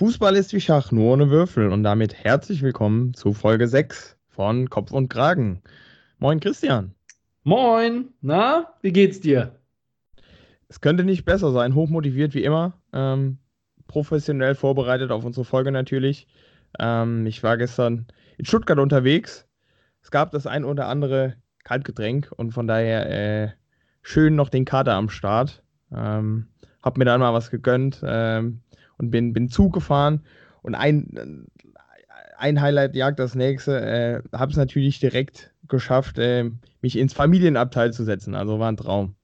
Fußball ist wie Schach, nur ohne Würfel. Und damit herzlich willkommen zu Folge 6 von Kopf und Kragen. Moin Christian. Moin. Na, wie geht's dir? Es könnte nicht besser sein. Hochmotiviert wie immer. Ähm, professionell vorbereitet auf unsere Folge natürlich. Ähm, ich war gestern in Stuttgart unterwegs. Es gab das ein oder andere Kaltgetränk und von daher äh, schön noch den Kater am Start. Ähm, hab mir dann mal was gegönnt ähm, und bin, bin Zug gefahren und ein, ein Highlight jagt das nächste. Äh, habe es natürlich direkt geschafft, äh, mich ins Familienabteil zu setzen. Also war ein Traum.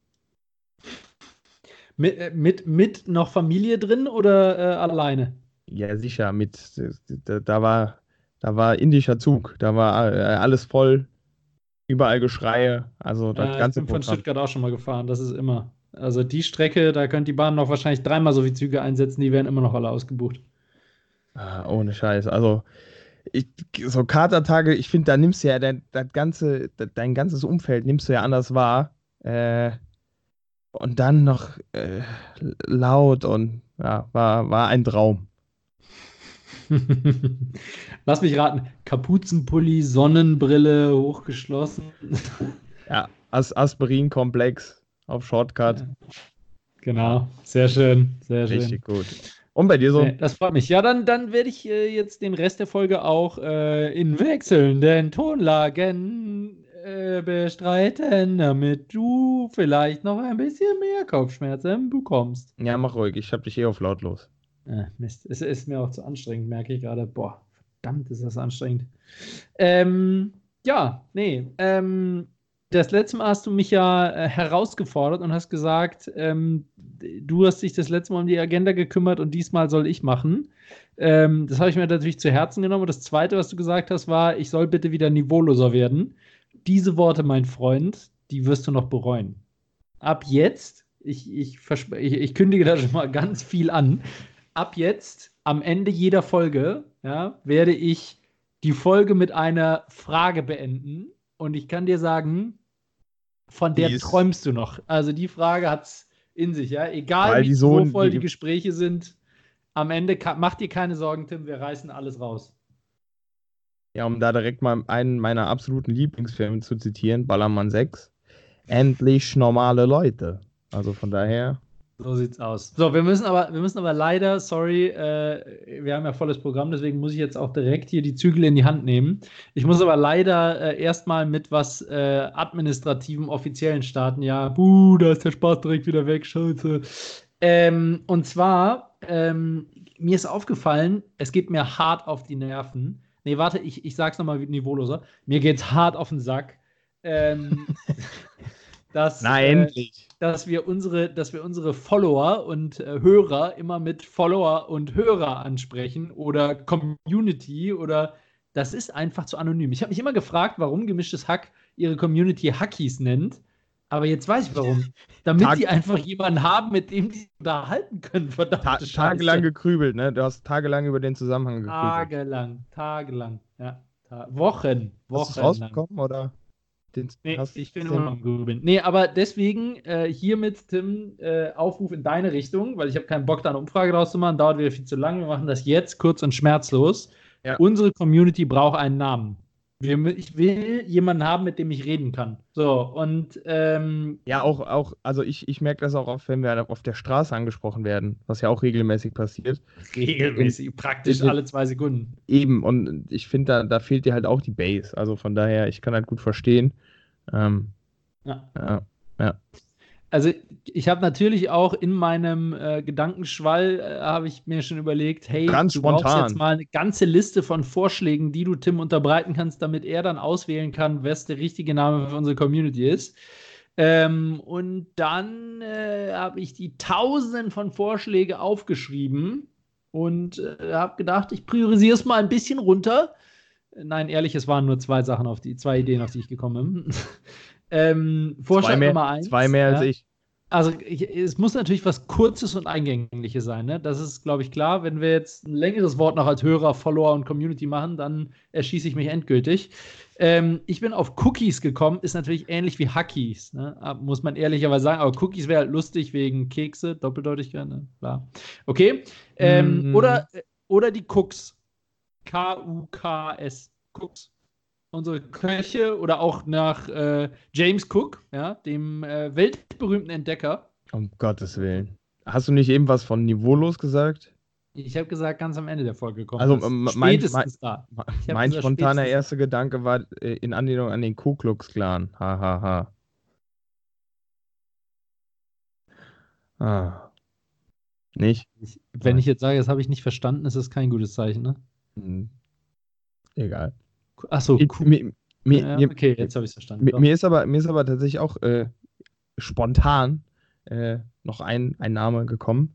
Mit, äh, mit, mit noch Familie drin oder äh, alleine? Ja, sicher. Mit, da, da, war, da war indischer Zug. Da war äh, alles voll. Überall Geschreie. Also das ja, ganze Ich bin von Stuttgart auch schon mal gefahren. Das ist immer. Also die Strecke, da könnte die Bahn noch wahrscheinlich dreimal so viele Züge einsetzen, die werden immer noch alle ausgebucht. Ah, ohne Scheiß. Also ich, so Katertage, ich finde, da nimmst du ja dein, das ganze, dein ganzes Umfeld nimmst du ja anders wahr. Äh, und dann noch äh, laut und ja, war, war ein Traum. Lass mich raten. Kapuzenpulli, Sonnenbrille, hochgeschlossen. ja, As Aspirin-Komplex auf Shortcut. Genau, sehr schön, sehr schön. Richtig gut. Und bei dir so? Das freut mich. Ja, dann, dann werde ich äh, jetzt den Rest der Folge auch äh, in wechselnden Tonlagen äh, bestreiten, damit du vielleicht noch ein bisschen mehr Kopfschmerzen bekommst. Ja, mach ruhig. Ich habe dich eh auf lautlos. Äh, Mist. Es ist mir auch zu anstrengend, merke ich gerade. Boah, verdammt ist das anstrengend. Ähm, ja, nee. Ähm, das letzte Mal hast du mich ja äh, herausgefordert und hast gesagt, ähm, du hast dich das letzte Mal um die Agenda gekümmert und diesmal soll ich machen. Ähm, das habe ich mir natürlich zu Herzen genommen. Und das zweite, was du gesagt hast, war, ich soll bitte wieder niveauloser werden. Diese Worte, mein Freund, die wirst du noch bereuen. Ab jetzt, ich, ich, ich, ich kündige da schon mal ganz viel an. Ab jetzt, am Ende jeder Folge, ja, werde ich die Folge mit einer Frage beenden und ich kann dir sagen, von der die träumst du noch. Also die Frage hat es in sich, ja. Egal wie so voll die, die Gespräche sind, am Ende mach dir keine Sorgen, Tim, wir reißen alles raus. Ja, um da direkt mal einen meiner absoluten Lieblingsfilme zu zitieren, Ballermann 6. Endlich normale Leute. Also von daher. So sieht's aus. So, wir müssen aber, wir müssen aber leider, sorry, äh, wir haben ja volles Programm, deswegen muss ich jetzt auch direkt hier die Zügel in die Hand nehmen. Ich muss aber leider äh, erstmal mit was äh, administrativen, offiziellen starten. Ja, buh, da ist der Spaß direkt wieder weg, scheiße. Ähm, und zwar, ähm, mir ist aufgefallen, es geht mir hart auf die Nerven. Nee, warte, ich, ich sag's nochmal niveauloser. Mir geht's hart auf den Sack. Ähm, dass, Na, endlich dass wir unsere, dass wir unsere Follower und äh, Hörer immer mit Follower und Hörer ansprechen oder Community oder das ist einfach zu anonym. Ich habe mich immer gefragt, warum gemischtes Hack ihre Community Hackies nennt. Aber jetzt weiß ich warum. Damit Tag die einfach jemanden haben, mit dem die unterhalten können. Verdammt. Ta tagelang gekrübelt, ne? Du hast tagelang über den Zusammenhang gekrübelt. Tagelang, tagelang, ja. Ta Wochen, Wochen. Hast du rausbekommen, oder? Den nee, ich bin immer am Grübeln. Nee, aber deswegen äh, hiermit, Tim, äh, Aufruf in deine Richtung, weil ich habe keinen Bock, da eine Umfrage draus zu machen. Dauert wieder viel zu lange. Wir machen das jetzt kurz und schmerzlos. Ja. Unsere Community braucht einen Namen. Ich will jemanden haben, mit dem ich reden kann. So, und ähm, ja, auch, auch, also ich, ich merke das auch oft, wenn wir auf der Straße angesprochen werden, was ja auch regelmäßig passiert. Regelmäßig, in, praktisch alle zwei Sekunden. Eben, und ich finde, da, da fehlt dir halt auch die Base. Also von daher, ich kann halt gut verstehen. Ähm, ja. ja. ja. Also ich habe natürlich auch in meinem äh, Gedankenschwall äh, habe ich mir schon überlegt, hey, Ganz du spontan. brauchst jetzt mal eine ganze Liste von Vorschlägen, die du Tim unterbreiten kannst, damit er dann auswählen kann, was der richtige Name für unsere Community ist. Ähm, und dann äh, habe ich die Tausenden von Vorschlägen aufgeschrieben und äh, habe gedacht, ich priorisiere es mal ein bisschen runter Nein, ehrlich, es waren nur zwei Sachen, auf die, zwei Ideen, auf die ich gekommen bin. ähm, Vorschlag mehr, Nummer eins. Zwei mehr ja. als ich. Also ich, es muss natürlich was Kurzes und Eingängliches sein. Ne? Das ist, glaube ich, klar. Wenn wir jetzt ein längeres Wort noch als Hörer, Follower und Community machen, dann erschieße ich mich endgültig. Ähm, ich bin auf Cookies gekommen, ist natürlich ähnlich wie Hackies, ne? muss man ehrlicherweise sagen. Aber Cookies wäre halt lustig wegen Kekse, Doppeldeutigkeit, ne? klar. Okay. Ähm, mm. Oder äh, oder die Cooks. K-U-K-S. Cooks. Unsere Köche oder auch nach äh, James Cook, ja, dem äh, weltberühmten Entdecker. Um Gottes Willen. Hast du nicht eben was von niveaulos gesagt? Ich habe gesagt, ganz am Ende der Folge kommt. Also, ähm, mein- spätestens da. Ich hab Mein spontaner erster Gedanke war äh, in Anlehnung an den Ku Klux Klan. Ha, ha, ha. Ah. Nicht? Ich, wenn ich jetzt sage, das habe ich nicht verstanden, ist das kein gutes Zeichen, ne? Hm. Egal. Achso, mir, mir, ja, mir, okay, jetzt habe ich es verstanden. mir, mir, ist aber, mir ist aber tatsächlich auch äh, spontan äh, noch ein, ein Name gekommen,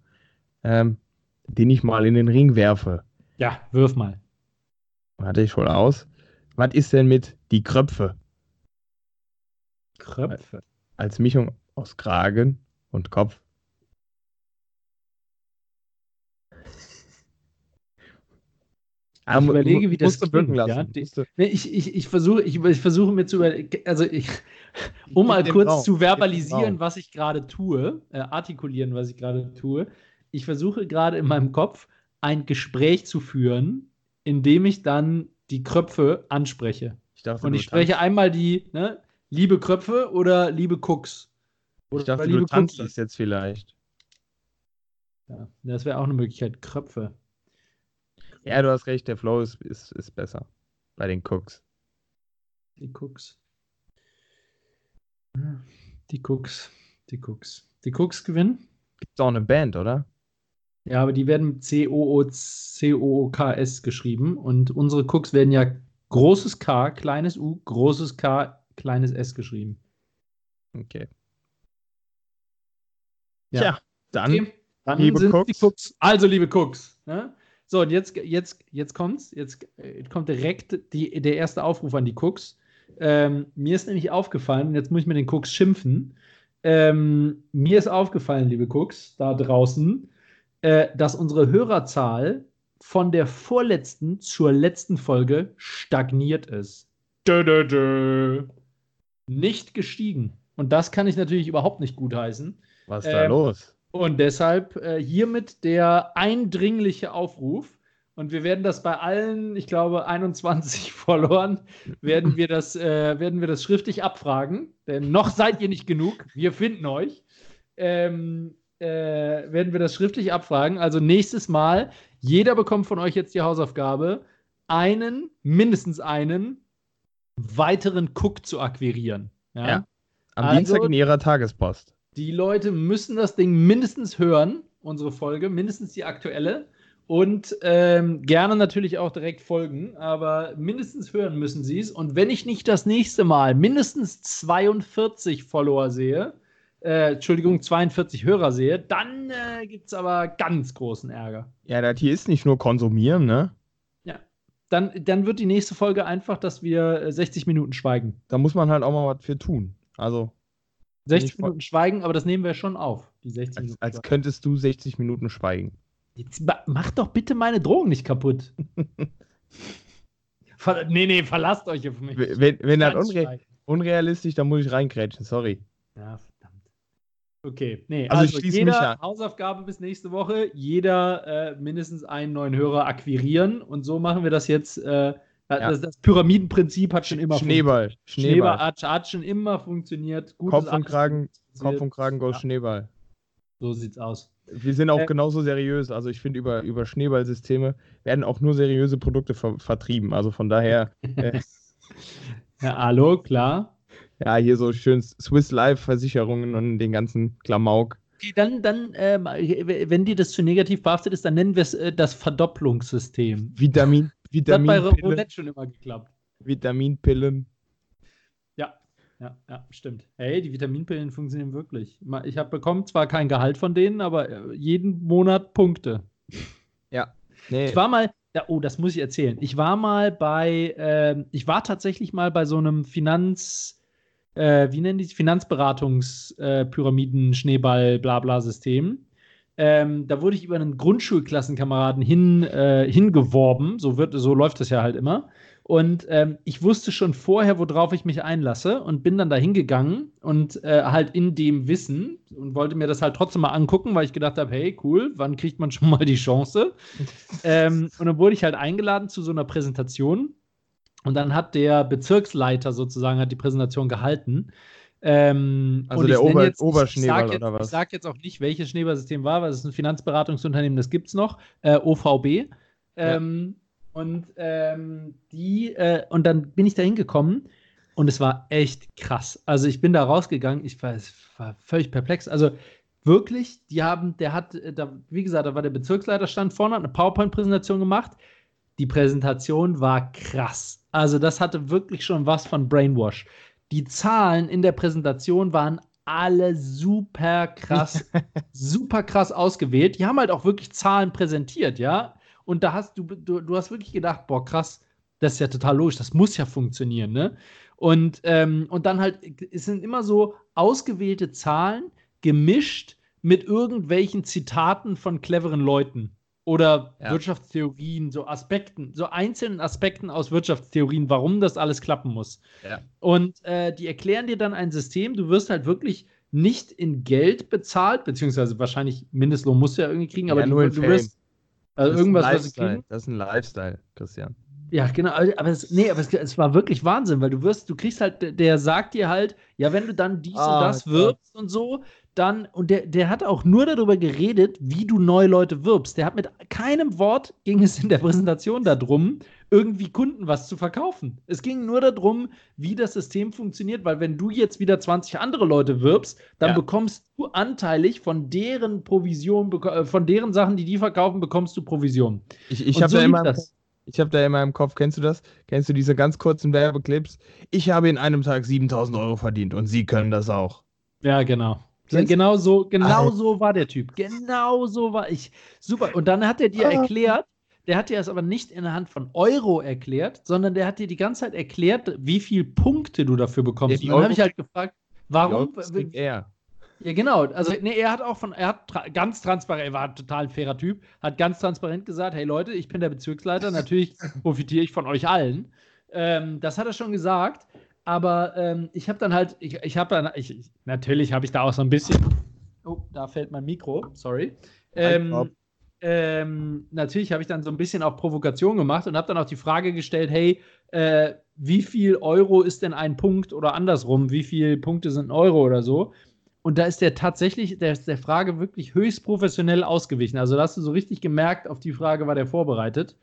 ähm, den ich mal in den Ring werfe. Ja, wirf mal. Warte, ich hole aus. Was ist denn mit die Kröpfe Kröpfe. als Mischung aus Kragen und Kopf? Ich überlege, wie das musst du wirken klingt, lassen. ja. Die- Nee, ich, ich, ich versuche ich, ich versuche mir zu überlegen, also ich, um mal kurz Raum, zu verbalisieren, was ich gerade tue, äh, artikulieren, was ich gerade tue. Ich versuche gerade in meinem Kopf ein Gespräch zu führen, in dem ich dann die Kröpfe anspreche. Ich Und ich spreche einmal die, ne, liebe Kröpfe oder liebe Cooks. Oder ich dachte, liebe du tanzt das jetzt vielleicht. Ja, das wäre auch eine Möglichkeit. Kröpfe. Ja, du hast recht, der Flow ist, ist, ist besser bei den Cooks. Die Cooks. Die Cooks. Die Cooks. Die Cooks gewinnen? Gibt auch eine Band, oder? Ja, aber die werden mit C-O-O-C-O-O-K-S geschrieben und unsere Cooks werden ja großes K, kleines U, großes K, kleines S geschrieben. Okay. Ja. Tja, dann Okay, dann liebe sind Cooks. die Cooks. Also, liebe Cooks. Ne? So, und jetzt, jetzt, jetzt kommt's. Jetzt äh, kommt direkt die, der erste Aufruf an die Cooks. Ähm, mir ist nämlich aufgefallen, und jetzt muss ich mit den Cooks schimpfen. Ähm, mir ist aufgefallen, liebe Cooks, da draußen, äh, dass unsere Hörerzahl von der vorletzten zur letzten Folge stagniert ist. Dö, dö, dö. Nicht gestiegen. Und das kann ich natürlich überhaupt nicht gutheißen. was ist da ähm, los? Und deshalb äh, hiermit der eindringliche Aufruf. Und wir werden das bei allen, ich glaube, 21 Followern, werden wir das, äh, werden wir das schriftlich abfragen. Denn noch seid ihr nicht genug. Wir finden euch. Ähm, äh, werden wir das schriftlich abfragen. Also nächstes Mal, jeder bekommt von euch jetzt die Hausaufgabe, einen, mindestens einen, weiteren Cook zu akquirieren. Ja? Ja. Am also- Dienstag in ihrer Tagespost. Die Leute müssen das Ding mindestens hören, unsere Folge, mindestens die aktuelle. Und ähm, gerne natürlich auch direkt folgen, aber mindestens hören müssen sie es. Und wenn ich nicht das nächste Mal mindestens 42 Follower sehe, äh, Entschuldigung, 42 Hörer sehe, dann äh, gibt es aber ganz großen Ärger. Ja, das hier ist nicht nur konsumieren, ne? Dann, dann wird die nächste Folge einfach, dass wir äh, 60 Minuten schweigen. Da muss man halt auch mal was für tun. Also, 60 ich voll- Minuten schweigen, aber das nehmen wir schon auf. Die 60 als, Minuten. als könntest du 60 Minuten schweigen. Jetzt ma- mach doch bitte meine Drohung nicht kaputt. Ver nee, nee, verlasst euch auf mich. Wenn, wenn das unre schweigen. unrealistisch, dann muss ich reingrätschen, sorry. Ja, verdammt. Okay, nee, Also also, ich schließe jeder mich an. Hausaufgabe bis nächste Woche, jeder äh, mindestens einen neuen Hörer akquirieren und so machen wir das jetzt. Äh, das, das Pyramidenprinzip hat schon immer Schneeball. funktioniert. Schneeball Schneeball. hat, hat schon immer funktioniert. Gutes Kopf und Kragen. Kopf und Kragen, Gold, Ja. Schneeball. So sieht's aus. Wir sind auch Äh, genauso seriös. Also ich finde, über, über Schneeballsysteme werden auch nur seriöse Produkte ver vertrieben. Also von daher, äh, Ja, hallo, klar. ja, hier so schön Swiss Life Versicherungen und den ganzen Klamauk. Okay, Dann, dann ähm, wenn dir das zu negativ behaftet ist, dann nennen wir es äh, das Verdopplungssystem. Vitamin, Das hat bei Vitaminpillen, Roulette schon immer geklappt. Vitaminpillen. Ja, ja, ja, stimmt. Hey, die Vitaminpillen funktionieren wirklich. Ich habe bekommen zwar kein Gehalt von denen, aber äh, jeden Monat Punkte. Ja. Nee, Ich war mal, ja, oh, das muss ich erzählen. Ich war mal bei, ähm, ich war tatsächlich mal bei so einem Finanz, äh, wie nennen die es? Ähm, da wurde ich über einen Grundschulklassenkameraden hin, äh, hingeworben. So, wird, so läuft das ja halt immer. Und ähm, ich wusste schon vorher, worauf ich mich einlasse und bin dann da hingegangen und äh, halt in dem Wissen und wollte mir das halt trotzdem mal angucken, weil ich gedacht habe, hey, cool, wann kriegt man schon mal die Chance? ähm, und dann wurde ich halt eingeladen zu so einer Präsentation und dann hat der Bezirksleiter sozusagen hat die Präsentation gehalten. Ähm, also der Ober jetzt, Oberschneeball ich, ich oder was? Ich sage jetzt auch nicht, welches Schneeballsystem war, weil es ist ein Finanzberatungsunternehmen, das gibt es noch, äh, OVB. Ähm, ja. Und ähm, die, äh, und dann bin ich da hingekommen und es war echt krass. Also ich bin da rausgegangen, ich war, war völlig perplex. Also wirklich, die haben, der hat, äh, da, wie gesagt, da war der Bezirksleiter stand vorne, hat eine PowerPoint-Präsentation gemacht. Die Präsentation war krass. Also das hatte wirklich schon was von Brainwash. Die Zahlen in der Präsentation waren alle super krass, super krass ausgewählt. Die haben halt auch wirklich Zahlen präsentiert, ja. Und da hast du, du, du hast wirklich gedacht, boah, krass, das ist ja total logisch, das muss ja funktionieren, ne? Und, ähm, und dann halt, es sind immer so ausgewählte Zahlen gemischt mit irgendwelchen Zitaten von cleveren Leuten oder ja. Wirtschaftstheorien, so Aspekten, so einzelnen Aspekten aus Wirtschaftstheorien, warum das alles klappen muss. Ja. Und äh, die erklären dir dann ein System, du wirst halt wirklich nicht in Geld bezahlt, beziehungsweise wahrscheinlich Mindestlohn musst du ja irgendwie kriegen, aber ja, du, du wirst, also irgendwas, was sie kriegen. Das ist ein Lifestyle, Christian. Ja, genau, aber es, nee, aber es, es, war wirklich Wahnsinn, weil du wirst, du kriegst halt, der sagt dir halt, ja, wenn du dann dies ah, und das wirbst und so, dann, und der, der hat auch nur darüber geredet, wie du neue Leute wirbst. Der hat mit keinem Wort, ging es in der Präsentation darum, irgendwie Kunden was zu verkaufen. Es ging nur darum, wie das System funktioniert, weil wenn du jetzt wieder 20 andere Leute wirbst, dann ja. bekommst du anteilig von deren Provision, äh, von deren Sachen, die die verkaufen, bekommst du Provision. Ich, ich habe so da immer das. Ich habe da immer im Kopf, kennst du das? Kennst du diese ganz kurzen Werbeclips? Ich habe in einem Tag 7000 Euro verdient und Sie können das auch. Ja, genau. Genau so, genau so war der Typ. Genau so war ich. Super. Und dann hat er dir ah. erklärt, der hat dir das aber nicht in der Hand von Euro erklärt, sondern der hat dir die ganze Zeit erklärt, wie viele Punkte du dafür bekommst. Ja, und dann habe ich halt gefragt, warum. Er. Ja, genau. Also, nee, er hat auch von, er hat tra ganz transparent, er war ein total fairer Typ, hat ganz transparent gesagt: Hey Leute, ich bin der Bezirksleiter, natürlich profitiere ich von euch allen. Ähm, das hat er schon gesagt. Aber ähm, ich habe dann halt, ich, ich habe dann, ich, natürlich habe ich da auch so ein bisschen. Oh, da fällt mein Mikro, sorry. Ähm, ähm, natürlich habe ich dann so ein bisschen auch Provokation gemacht und habe dann auch die Frage gestellt: Hey, äh, wie viel Euro ist denn ein Punkt oder andersrum? Wie viele Punkte sind ein Euro oder so? Und da ist der tatsächlich, der ist der Frage wirklich höchst professionell ausgewichen. Also da hast du so richtig gemerkt, auf die Frage war der vorbereitet.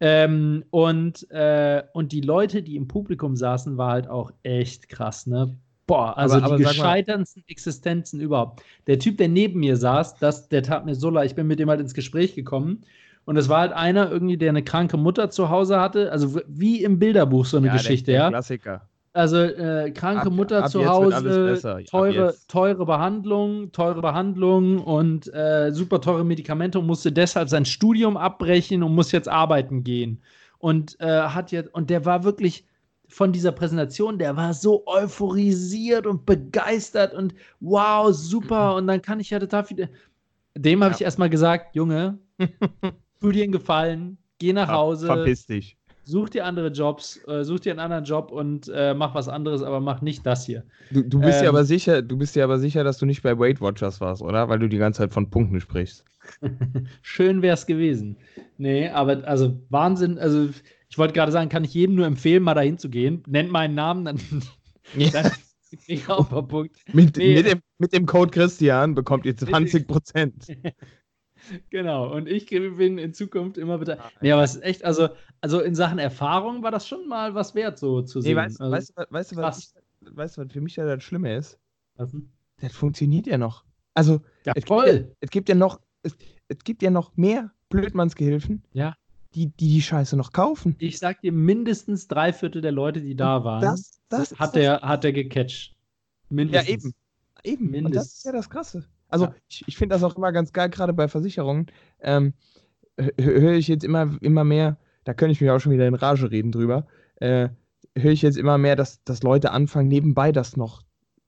Ähm, und, äh, und die Leute, die im Publikum saßen, war halt auch echt krass, ne? Boah, also aber, aber die gescheiternsten Existenzen überhaupt. Der Typ, der neben mir saß, das, der tat mir so leid. Ich bin mit dem halt ins Gespräch gekommen. Und es war halt einer irgendwie, der eine kranke Mutter zu Hause hatte. Also wie im Bilderbuch so eine ja, Geschichte, der, der ja. Klassiker. Also äh, kranke ab, Mutter ab zu Hause, teure, teure Behandlung, teure Behandlung und äh, super teure Medikamente und musste deshalb sein Studium abbrechen und muss jetzt arbeiten gehen. Und äh, hat jetzt, und der war wirklich von dieser Präsentation, der war so euphorisiert und begeistert und wow, super. Und dann kann ich ja total viel. Dem habe ja. ich erstmal gesagt, Junge, Studien gefallen, geh nach Hause. Verpiss dich such dir andere Jobs, äh, such dir einen anderen Job und äh, mach was anderes, aber mach nicht das hier. Du, du bist ähm, dir aber sicher, du bist dir aber sicher, dass du nicht bei Weight Watchers warst, oder? Weil du die ganze Zeit von Punkten sprichst. Schön wäre es gewesen. Nee, aber also Wahnsinn, also ich wollte gerade sagen, kann ich jedem nur empfehlen, mal dahin zu gehen. Nennt meinen Namen, dann, ja. dann ich auch ein Punkt. Mit, nee. mit, dem, mit dem Code Christian bekommt ihr 20 Prozent. Genau, und ich bin in Zukunft immer bitte. Nee, aber es ist echt, also, also in Sachen Erfahrung war das schon mal was wert, so zu sehen. Nee, weißt, also, weißt, weißt, du, was, ich, weißt du, was für mich ja das Schlimme ist? Was denn? Das funktioniert ja noch. Also, ja, es. Gibt ja, es gibt ja noch, es, es gibt ja noch mehr Blödmannsgehilfen. Ja. Die, die die Scheiße noch kaufen. Ich sag dir, mindestens drei Viertel der Leute, die da waren, das, das hat, der, hat der gecatcht. Mindestens. Ja, eben. Eben. Mindestens. Und das ist ja das Krasse. Also ja. ich, ich finde das auch immer ganz geil, gerade bei Versicherungen. Ähm, höre ich jetzt immer, immer mehr, da könnte ich mich auch schon wieder in Rage reden drüber, äh, höre ich jetzt immer mehr, dass, dass Leute anfangen, nebenbei das noch.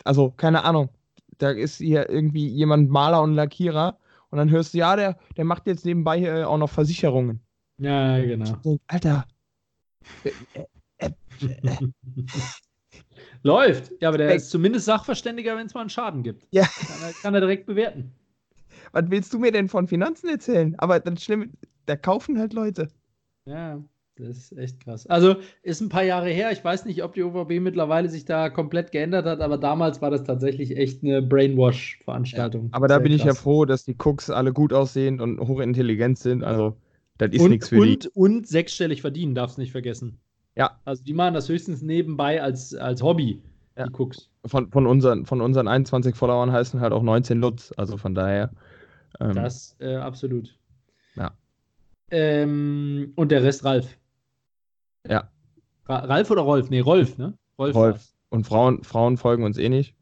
Also, keine Ahnung, da ist hier irgendwie jemand Maler und Lackierer und dann hörst du, ja, der, der macht jetzt nebenbei äh, auch noch Versicherungen. Ja, genau. Alter, Läuft. Ja, aber der ist zumindest Sachverständiger, wenn es mal einen Schaden gibt. Ja. Kann er, kann er direkt bewerten. Was willst du mir denn von Finanzen erzählen? Aber das Schlimme, da kaufen halt Leute. Ja, das ist echt krass. Also ist ein paar Jahre her. Ich weiß nicht, ob die OVB mittlerweile sich da komplett geändert hat, aber damals war das tatsächlich echt eine Brainwash-Veranstaltung. Aber da Sehr bin ich ja krass. froh, dass die Cooks alle gut aussehen und hochintelligent sind. Also, das ist und, nichts für die. und, und sechsstellig verdienen, darfst nicht vergessen. Ja. Also die machen das höchstens nebenbei als, als Hobby, Ja. die Cooks. Von, von, unseren, von unseren 21 Followern heißen halt auch 19 Lutz. Also von daher. Ähm, Das äh, absolut. Ja. Ähm, und der Rest Ralf. Ja. Ra Ralf oder Rolf? Nee, Rolf, ne? Rolf. war's. Und Frauen, Frauen folgen uns eh nicht.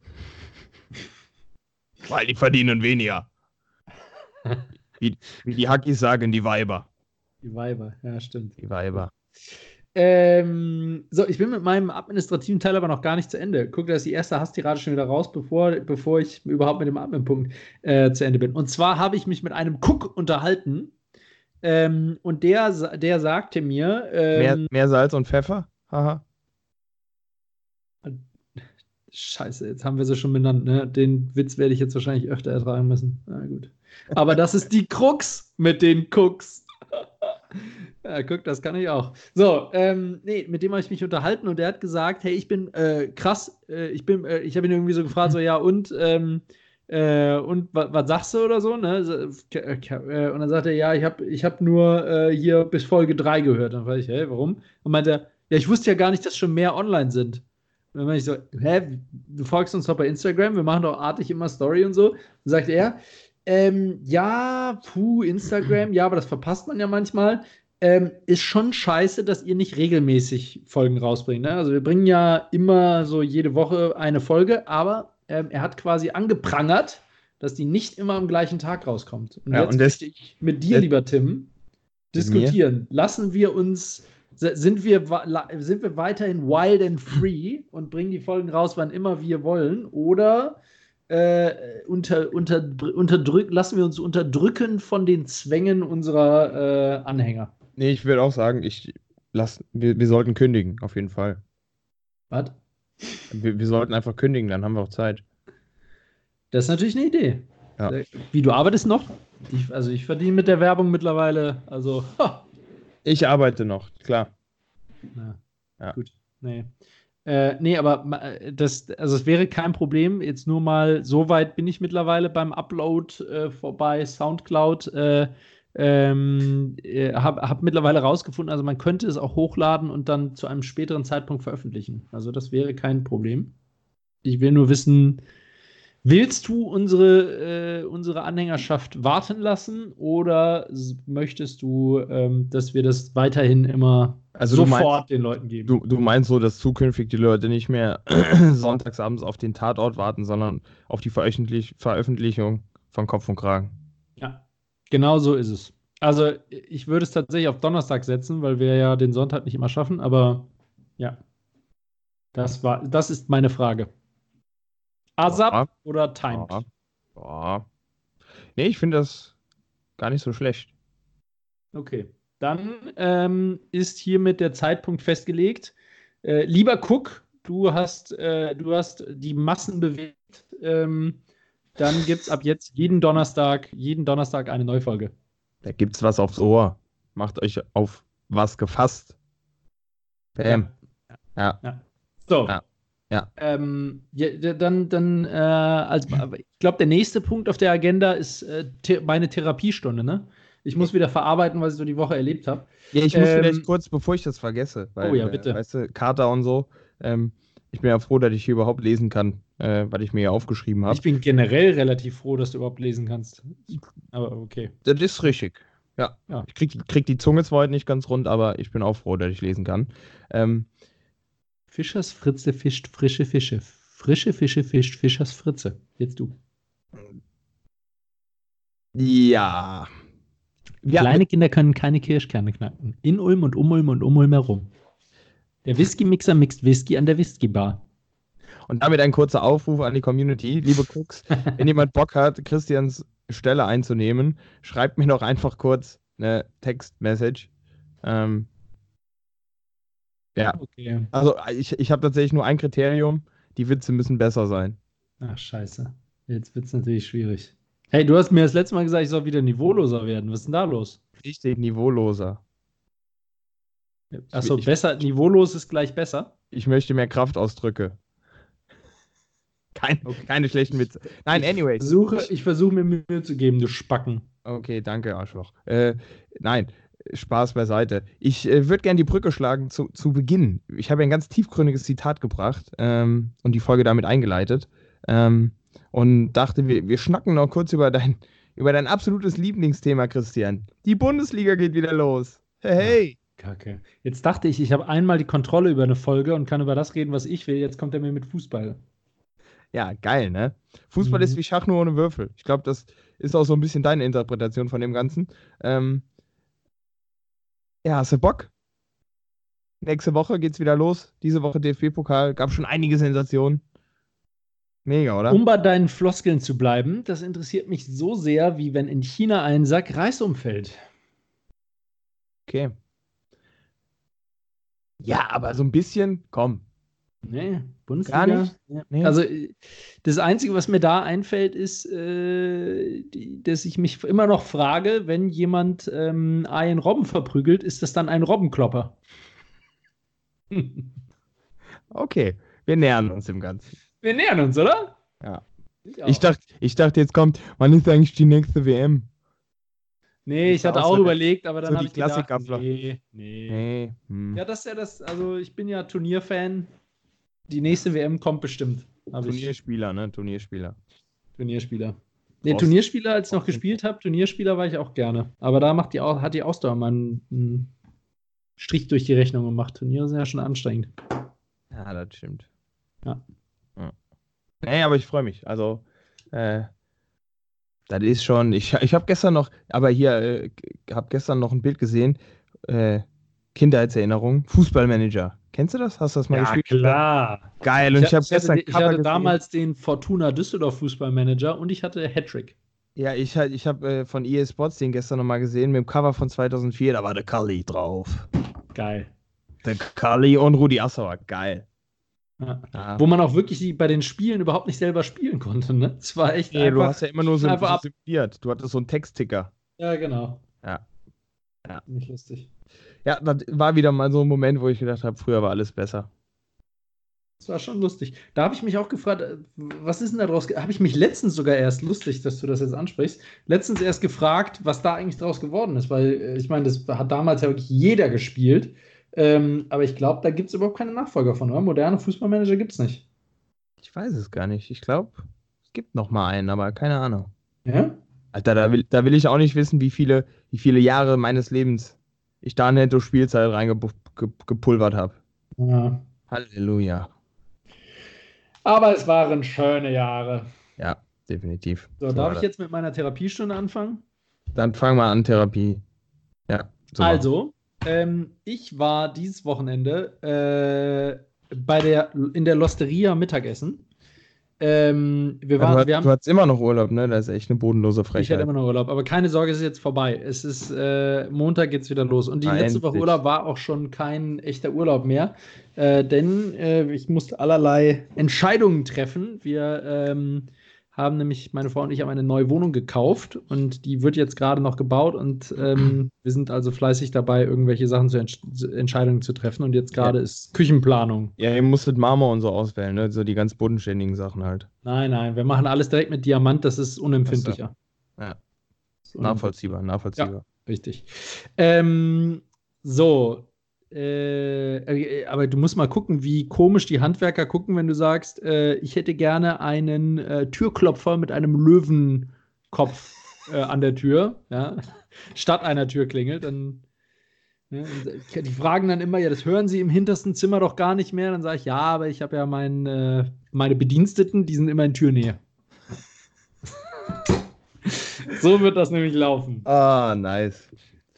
Weil die verdienen weniger. wie, wie die Hackis sagen, die Weiber. Die Weiber, ja, stimmt. Die Weiber. Ähm, so, ich bin mit meinem administrativen Teil aber noch gar nicht zu Ende. Guck, da ist die erste Hasstirade schon wieder raus, bevor, bevor ich überhaupt mit dem Admin-Punkt äh, zu Ende bin. Und zwar habe ich mich mit einem Cook unterhalten ähm, und der, der sagte mir, Mehr, ähm, mehr Salz und Pfeffer? Haha. Scheiße, jetzt haben wir sie schon benannt, ne? Den Witz werde ich jetzt wahrscheinlich öfter ertragen müssen. Na gut. Aber das ist die Krux mit den Cooks. Ja, guck, das kann ich auch. So, ähm, nee, mit dem habe ich mich unterhalten und der hat gesagt, hey, ich bin äh, krass, äh, ich bin, äh, ich habe ihn irgendwie so gefragt, so, ja, und, ähm, äh, und wa- was sagst du oder so, ne? Äh, äh, Und dann sagt er, ja, ich habe ich hab nur hier bis Folge 3 gehört. Dann frage ich, hey, warum? Und meinte, ja, ich wusste ja gar nicht, dass schon mehr online sind. Und dann meine ich so, hä, du folgst uns doch bei Instagram, wir machen doch artig immer Story und so. Dann sagt er, ähm, ja, puh, Instagram, ja, aber das verpasst man ja manchmal. Ähm, ist schon scheiße, dass ihr nicht regelmäßig Folgen rausbringt. Ne? Also wir bringen ja immer so jede Woche eine Folge, aber ähm, er hat quasi angeprangert, dass die nicht immer am gleichen Tag rauskommt. Und Ja, jetzt und das- möchte ich mit dir, das- lieber Tim, diskutieren. Lassen wir uns Sind wir, sind wir weiterhin wild and free und bringen die Folgen raus, wann immer wir wollen? Oder äh, unter, unter, unterdrück, lassen wir uns unterdrücken von den Zwängen unserer äh, Anhänger? Nee, ich würde auch sagen, ich lass, wir, wir sollten kündigen, auf jeden Fall. Was? Wir, wir sollten einfach kündigen, dann haben wir auch Zeit. Das ist natürlich eine Idee. Ja. Wie du arbeitest noch? Ich, also ich verdiene mit der Werbung mittlerweile, also ha, Ich arbeite noch, klar. Na, Ja. Gut. Nee. Äh, nee, aber äh, das, also es wäre kein Problem. Jetzt nur mal, so weit bin ich mittlerweile beim Upload äh, vorbei, Soundcloud. Äh, ähm, äh, hab, hab mittlerweile rausgefunden, also man könnte es auch hochladen und dann zu einem späteren Zeitpunkt veröffentlichen. Also das wäre kein Problem. Ich will nur wissen, willst du unsere, äh, unsere Anhängerschaft warten lassen oder möchtest du, ähm, dass wir das weiterhin immer Also sofort meinst- den Leuten geben? Du, du meinst so, dass zukünftig die Leute nicht mehr sonntagsabends auf den Tatort warten, sondern auf die Veröffentlich Veröffentlichung von Kopf und Kragen. Genau so ist es. Also ich würde es tatsächlich auf Donnerstag setzen, weil wir ja den Sonntag nicht immer schaffen, aber ja. Das war, das ist meine Frage. ASAP Ja. oder Timed? Ja. Ja. Nee, ich finde das gar nicht so schlecht. Okay. Dann ähm, ist hiermit der Zeitpunkt festgelegt. Äh, lieber Cook, du hast, äh, du hast die Massen bewegt. Ähm, dann gibt es ab jetzt jeden Donnerstag, jeden Donnerstag eine Neufolge. Da gibt's was aufs Ohr. Macht euch auf was gefasst. Bam. Ja. So. Ja. Ja. Ähm, ja, d- dann, dann äh, als, ich glaube, der nächste Punkt auf der Agenda ist äh, the meine Therapiestunde. Ne? Ich muss wieder verarbeiten, was ich so die Woche erlebt habe. Ja, ich muss Ähm, vielleicht kurz, bevor ich das vergesse, weil, Oh ja, äh, bitte. weißt du, Kater und so, ähm, ich bin ja froh, dass ich hier überhaupt lesen kann, äh, was ich mir hier aufgeschrieben habe. Ich bin generell relativ froh, dass du überhaupt lesen kannst. Aber okay. Das ist richtig. Ja. Ja. Ich krieg, krieg die Zunge zwar heute nicht ganz rund, aber ich bin auch froh, dass ich lesen kann. Ähm, Fischers Fritze fischt frische Fische. Frische Fische fischt Fischers Fritze. Jetzt du. ja. Ja, Kleine Kinder können keine Kirschkerne knacken. In Ulm und um Ulm und um Ulm herum. Der Whisky-Mixer mixt Whisky an der Whisky-Bar. Und damit ein kurzer Aufruf an die Community. Liebe Cooks, wenn jemand Bock hat, Christians Stelle einzunehmen, schreibt mir doch einfach kurz eine Textmessage. Ähm, Ja. Okay. Also ich, ich habe tatsächlich nur ein Kriterium, die Witze müssen besser sein. Ach, scheiße. Jetzt wird es natürlich schwierig. Hey, du hast mir das letzte Mal gesagt, ich soll wieder niveauloser werden. Was ist denn da los? Richtig, niveauloser. Achso, besser, niveaulos ist gleich besser. Ich möchte mehr Kraftausdrücke. Kein, okay. Keine schlechten Witze. Nein, anyway. Ich versuche, ich versuche mir Mühe zu geben, du Spacken. Okay, danke, Arschloch. Äh, nein, Spaß beiseite. Ich äh, würde gerne die Brücke schlagen zu, zu Beginn. Ich habe ein ganz tiefgründiges Zitat gebracht ähm, und die Folge damit eingeleitet. Ähm, und dachte, wir, wir schnacken noch kurz über dein, über dein absolutes Lieblingsthema, Christian. Die Bundesliga geht wieder los. Hey, hey. Kacke. Jetzt dachte ich, ich habe einmal die Kontrolle über eine Folge und kann über das reden, was ich will. Jetzt kommt er mir mit Fußball. Ja, geil, ne? Fußball mhm. ist wie Schach nur ohne Würfel. Ich glaube, das ist auch so ein bisschen deine Interpretation von dem Ganzen. Ähm, ja, hast du Bock? Nächste Woche geht's wieder los. Diese Woche DFB-Pokal. Gab schon einige Sensationen. Mega, oder? Um bei deinen Floskeln zu bleiben, das interessiert mich so sehr, wie wenn in China ein Sack Reis umfällt. Okay. Ja, aber so ein bisschen, komm. Nee, Bundesliga. Gar nicht. Nee. Also das Einzige, was mir da einfällt, ist, äh, die, dass ich mich immer noch frage, wenn jemand ähm, einen Robben verprügelt, ist das dann ein Robbenklopper? okay, wir nähern uns dem Ganzen. Wir nähern uns, oder? Ja. Ich, ich dachte, ich dachte, jetzt kommt, wann ist eigentlich die nächste WM? Nee, ich hatte auch überlegt, aber dann so habe ich gedacht, nee, nee. nee hm. Ja, das ist ja das, also ich bin ja Turnierfan. Die nächste WM kommt bestimmt. Turnierspieler, ne? Turnierspieler. Turnierspieler. Nee, Turnierspieler, als ich noch gespielt habe, Turnierspieler war ich auch gerne. Aber da macht die, hat die Ausdauer mal einen Strich durch die Rechnung gemacht. Turniere sind ja schon anstrengend. Ja, das stimmt. Ja. ja. Nee, aber ich freue mich. Also, äh, das ist schon, ich, ich habe gestern noch, aber hier, äh, habe gestern noch ein Bild gesehen, äh, Kindheitserinnerung, Fußballmanager. Kennst du das? Hast du das mal ja, gespielt? klar. Geil. Und ich, ich habe gestern. Ich hatte damals den Fortuna Düsseldorf Fußballmanager und ich hatte Hattrick. Ja, ich, ich habe äh, von EA Sports den gestern nochmal gesehen mit dem Cover von 2004. Da war der Kali drauf. Geil. Der Kali und Rudi Assauer. Geil. Ja. Ja. Wo man auch wirklich bei den Spielen überhaupt nicht selber spielen konnte. Ne? Es war echt. Nee, einfach, du hast ja immer nur so simuliert. Du hattest so einen Textticker. Ja, genau. Ja. ja. Nicht lustig. Ja, das war wieder mal so ein Moment, wo ich gedacht habe, früher war alles besser. Das war schon lustig. Da habe ich mich auch gefragt, äh, was ist denn da draus? Habe ich mich letztens sogar erst lustig, dass du das jetzt ansprichst. Letztens erst gefragt, was da eigentlich draus geworden ist, weil äh, ich meine, das hat damals ja wirklich jeder gespielt. Ähm, aber ich glaube, da gibt es überhaupt keine Nachfolger von, oder? Moderne Fußballmanager gibt es nicht. Ich weiß es gar nicht. Ich glaube, es gibt noch mal einen, aber keine Ahnung. Ja? Alter, da will, da will ich auch nicht wissen, wie viele, wie viele Jahre meines Lebens ich da netto Spielzeit reingepulvert habe. Ja. Halleluja. Aber es waren schöne Jahre. Ja, definitiv. So, so darf ich jetzt mit meiner Therapiestunde anfangen? Dann fangen wir an, Therapie. Ja. Super. Also, ähm, ich war dieses Wochenende äh, bei der, in der Losteria Mittagessen. Ähm, wir waren, ja, du, wir haben, du hattest immer noch Urlaub, ne? Das ist echt eine bodenlose Frechheit. Ich hatte immer noch Urlaub, aber keine Sorge, es ist jetzt vorbei. Es ist äh, Montag geht's wieder los. Und die ah, letzte endlich. Woche Urlaub war auch schon kein echter Urlaub mehr, äh, denn äh, ich musste allerlei Entscheidungen treffen. Wir ähm, haben nämlich, meine Frau und ich haben eine neue Wohnung gekauft und die wird jetzt gerade noch gebaut und ähm, wir sind also fleißig dabei, irgendwelche Sachen zu Entsch Entscheidungen zu treffen und jetzt gerade ja. ist Küchenplanung. Ja, ihr musstet Marmor und so auswählen, ne? so die ganz bodenständigen Sachen halt. Nein, nein, wir machen alles direkt mit Diamant, das ist unempfindlicher. Ja, nachvollziehbar, nachvollziehbar. Ja, richtig. Ähm, so, äh, äh, aber du musst mal gucken, wie komisch die Handwerker gucken, wenn du sagst, äh, ich hätte gerne einen äh, Türklopfer mit einem Löwenkopf äh, an der Tür, ja, statt einer Türklingel. Dann, ja, die fragen dann immer, ja, das hören sie im hintersten Zimmer doch gar nicht mehr. Dann sage ich, ja, aber ich habe ja mein, äh, meine Bediensteten, die sind immer in Türnähe. so wird das nämlich laufen. Ah, nice.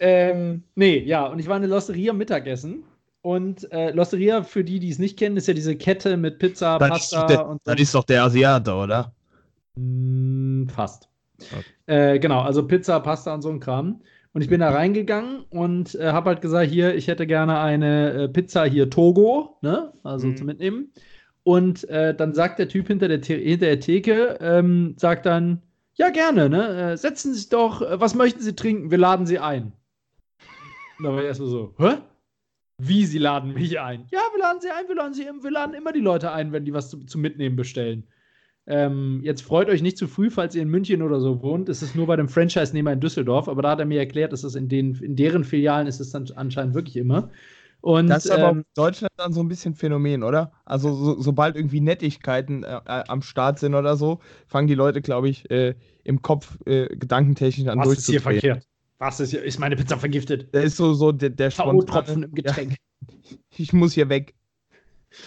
Ähm, nee, ja, und ich war in der Losteria Mittagessen. Und äh, Losteria, für die, die es nicht kennen, ist ja diese Kette mit Pizza, das Pasta der, und so. Das ist doch der Asiate, oder? Mm, fast. Okay. Äh, genau, also Pizza, Pasta und so ein Kram. Und ich bin da reingegangen und äh, habe halt gesagt, hier, ich hätte gerne eine äh, Pizza hier Togo, ne? Also mhm. zum Mitnehmen. Und äh, dann sagt der Typ hinter der, hinter der Theke, ähm, sagt dann, ja gerne, ne? Äh, setzen Sie sich doch, äh, was möchten Sie trinken? Wir laden Sie ein. Und da war ich erstmal so, hä? Wie, Sie laden mich ein? Ja, wir laden Sie ein, wir laden, Sie, wir laden immer die Leute ein, wenn die was zu, zum Mitnehmen bestellen. Ähm, jetzt freut euch nicht zu früh, falls ihr in München oder so wohnt. Es ist nur bei dem Franchise-Nehmer in Düsseldorf, aber da hat er mir erklärt, dass es in, den, in deren Filialen ist es dann anscheinend wirklich immer. Und, das ist aber ähm, in Deutschland dann so ein bisschen Phänomen, oder? Also so, sobald irgendwie Nettigkeiten äh, äh, am Start sind oder so, fangen die Leute, glaube ich, äh, im Kopf äh, gedankentechnisch an Was ist hier verkehrt? Was ist hier? Ist meine Pizza vergiftet? Der ist so, so der, der Tropfen im Getränk. Ja, ich muss hier weg.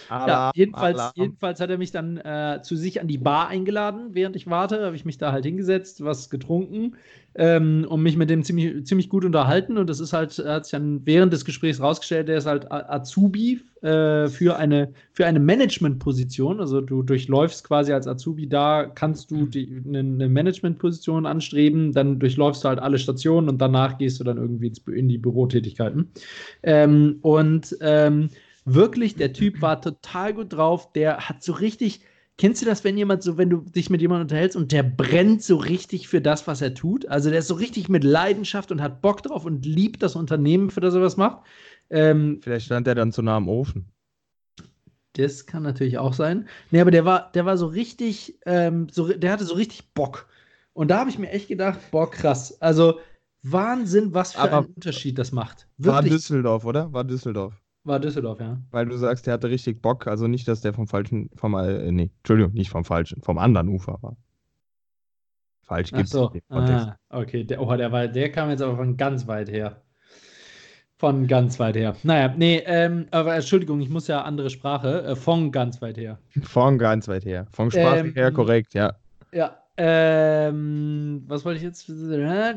Alarm, ja, jedenfalls, Alarm. jedenfalls hat er mich dann äh, zu sich an die Bar eingeladen, während ich warte. Habe ich mich da halt hingesetzt, was getrunken ähm, und mich mit dem ziemlich, ziemlich gut unterhalten. Und das ist halt, hat sich dann während des Gesprächs rausgestellt, der ist halt Azubi äh, für eine, für eine Management-Position. Also du durchläufst quasi als Azubi da, kannst du die, eine, eine Management-Position anstreben, dann durchläufst du halt alle Stationen und danach gehst du dann irgendwie in die Bürotätigkeiten. Ähm, und ähm, wirklich, der Typ war total gut drauf. Der hat so richtig. Kennst du das, wenn jemand so, wenn du dich mit jemandem unterhältst und der brennt so richtig für das, was er tut? Also der ist so richtig mit Leidenschaft und hat Bock drauf und liebt das Unternehmen, für das er was macht. Ähm, Vielleicht stand der dann zu nah am Ofen. Das kann natürlich auch sein. Nee, aber der war, der war so richtig, ähm, so, der hatte so richtig Bock. Und da habe ich mir echt gedacht, boah, krass. Also Wahnsinn, was für aber einen Unterschied das macht. Wirklich. War Düsseldorf, oder? War Düsseldorf. War Düsseldorf, ja. Weil du sagst, der hatte richtig Bock, also nicht, dass der vom falschen, vom, äh, nee, Entschuldigung, nicht vom falschen, vom anderen Ufer war. Falsch gibt's so. nicht. Ah, okay, der, oh, der, war, der kam jetzt aber von ganz weit her. Von ganz weit her. Naja, nee, ähm, aber Entschuldigung, ich muss ja andere Sprache. Äh, von ganz weit her. Von ganz weit her. Von Sprache ähm, her korrekt, ja. Ja, ähm, was wollte ich jetzt?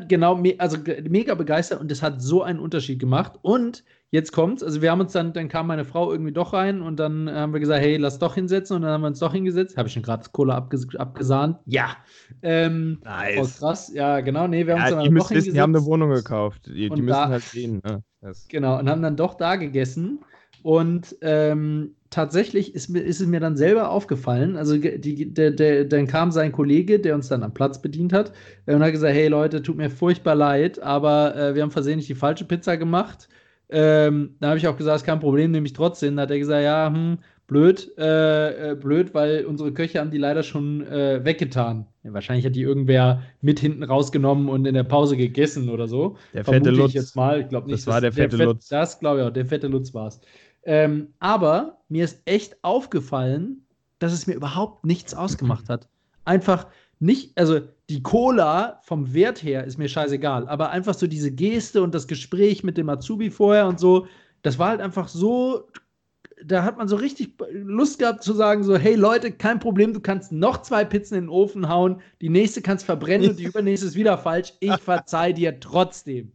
Genau, also mega begeistert und das hat so einen Unterschied gemacht. Und jetzt kommt's, also wir haben uns dann, dann kam meine Frau irgendwie doch rein und dann haben wir gesagt, hey, lass doch hinsetzen und dann haben wir uns doch hingesetzt. Habe ich schon gratis Cola abges abgesahnt? Ja. Ähm, nice. Oh, krass, ja, genau, nee, wir haben ja, uns dann doch wissen, Die haben eine Wohnung gekauft, die, die müssen da, halt sehen. Ne? Genau, und haben dann doch da gegessen und ähm, tatsächlich ist, mir, ist es mir dann selber aufgefallen. Also, die, der, der, dann kam sein Kollege, der uns dann am Platz bedient hat, äh, und hat gesagt: Hey Leute, tut mir furchtbar leid, aber äh, wir haben versehentlich die falsche Pizza gemacht. Ähm, da habe ich auch gesagt, kein Problem, nehme ich trotzdem. Da hat er gesagt: Ja, hm, blöd, äh, äh, blöd, weil unsere Köche haben die leider schon äh, weggetan. Ja, wahrscheinlich hat die irgendwer mit hinten rausgenommen und in der Pause gegessen oder so. Der fette Vermute Lutz. Ich jetzt mal. Ich glaube nicht. Das war der fette der Lutz. das glaube ich auch. Der fette Lutz war es. Ähm, aber mir ist echt aufgefallen, dass es mir überhaupt nichts ausgemacht hat. Einfach nicht, also die Cola vom Wert her ist mir scheißegal, aber einfach so diese Geste und das Gespräch mit dem Azubi vorher und so, das war halt einfach so, da hat man so richtig Lust gehabt zu sagen, so, hey Leute, kein Problem, du kannst noch zwei Pizzen in den Ofen hauen, die nächste kannst verbrennen und die übernächste ist wieder falsch, ich verzeih dir trotzdem.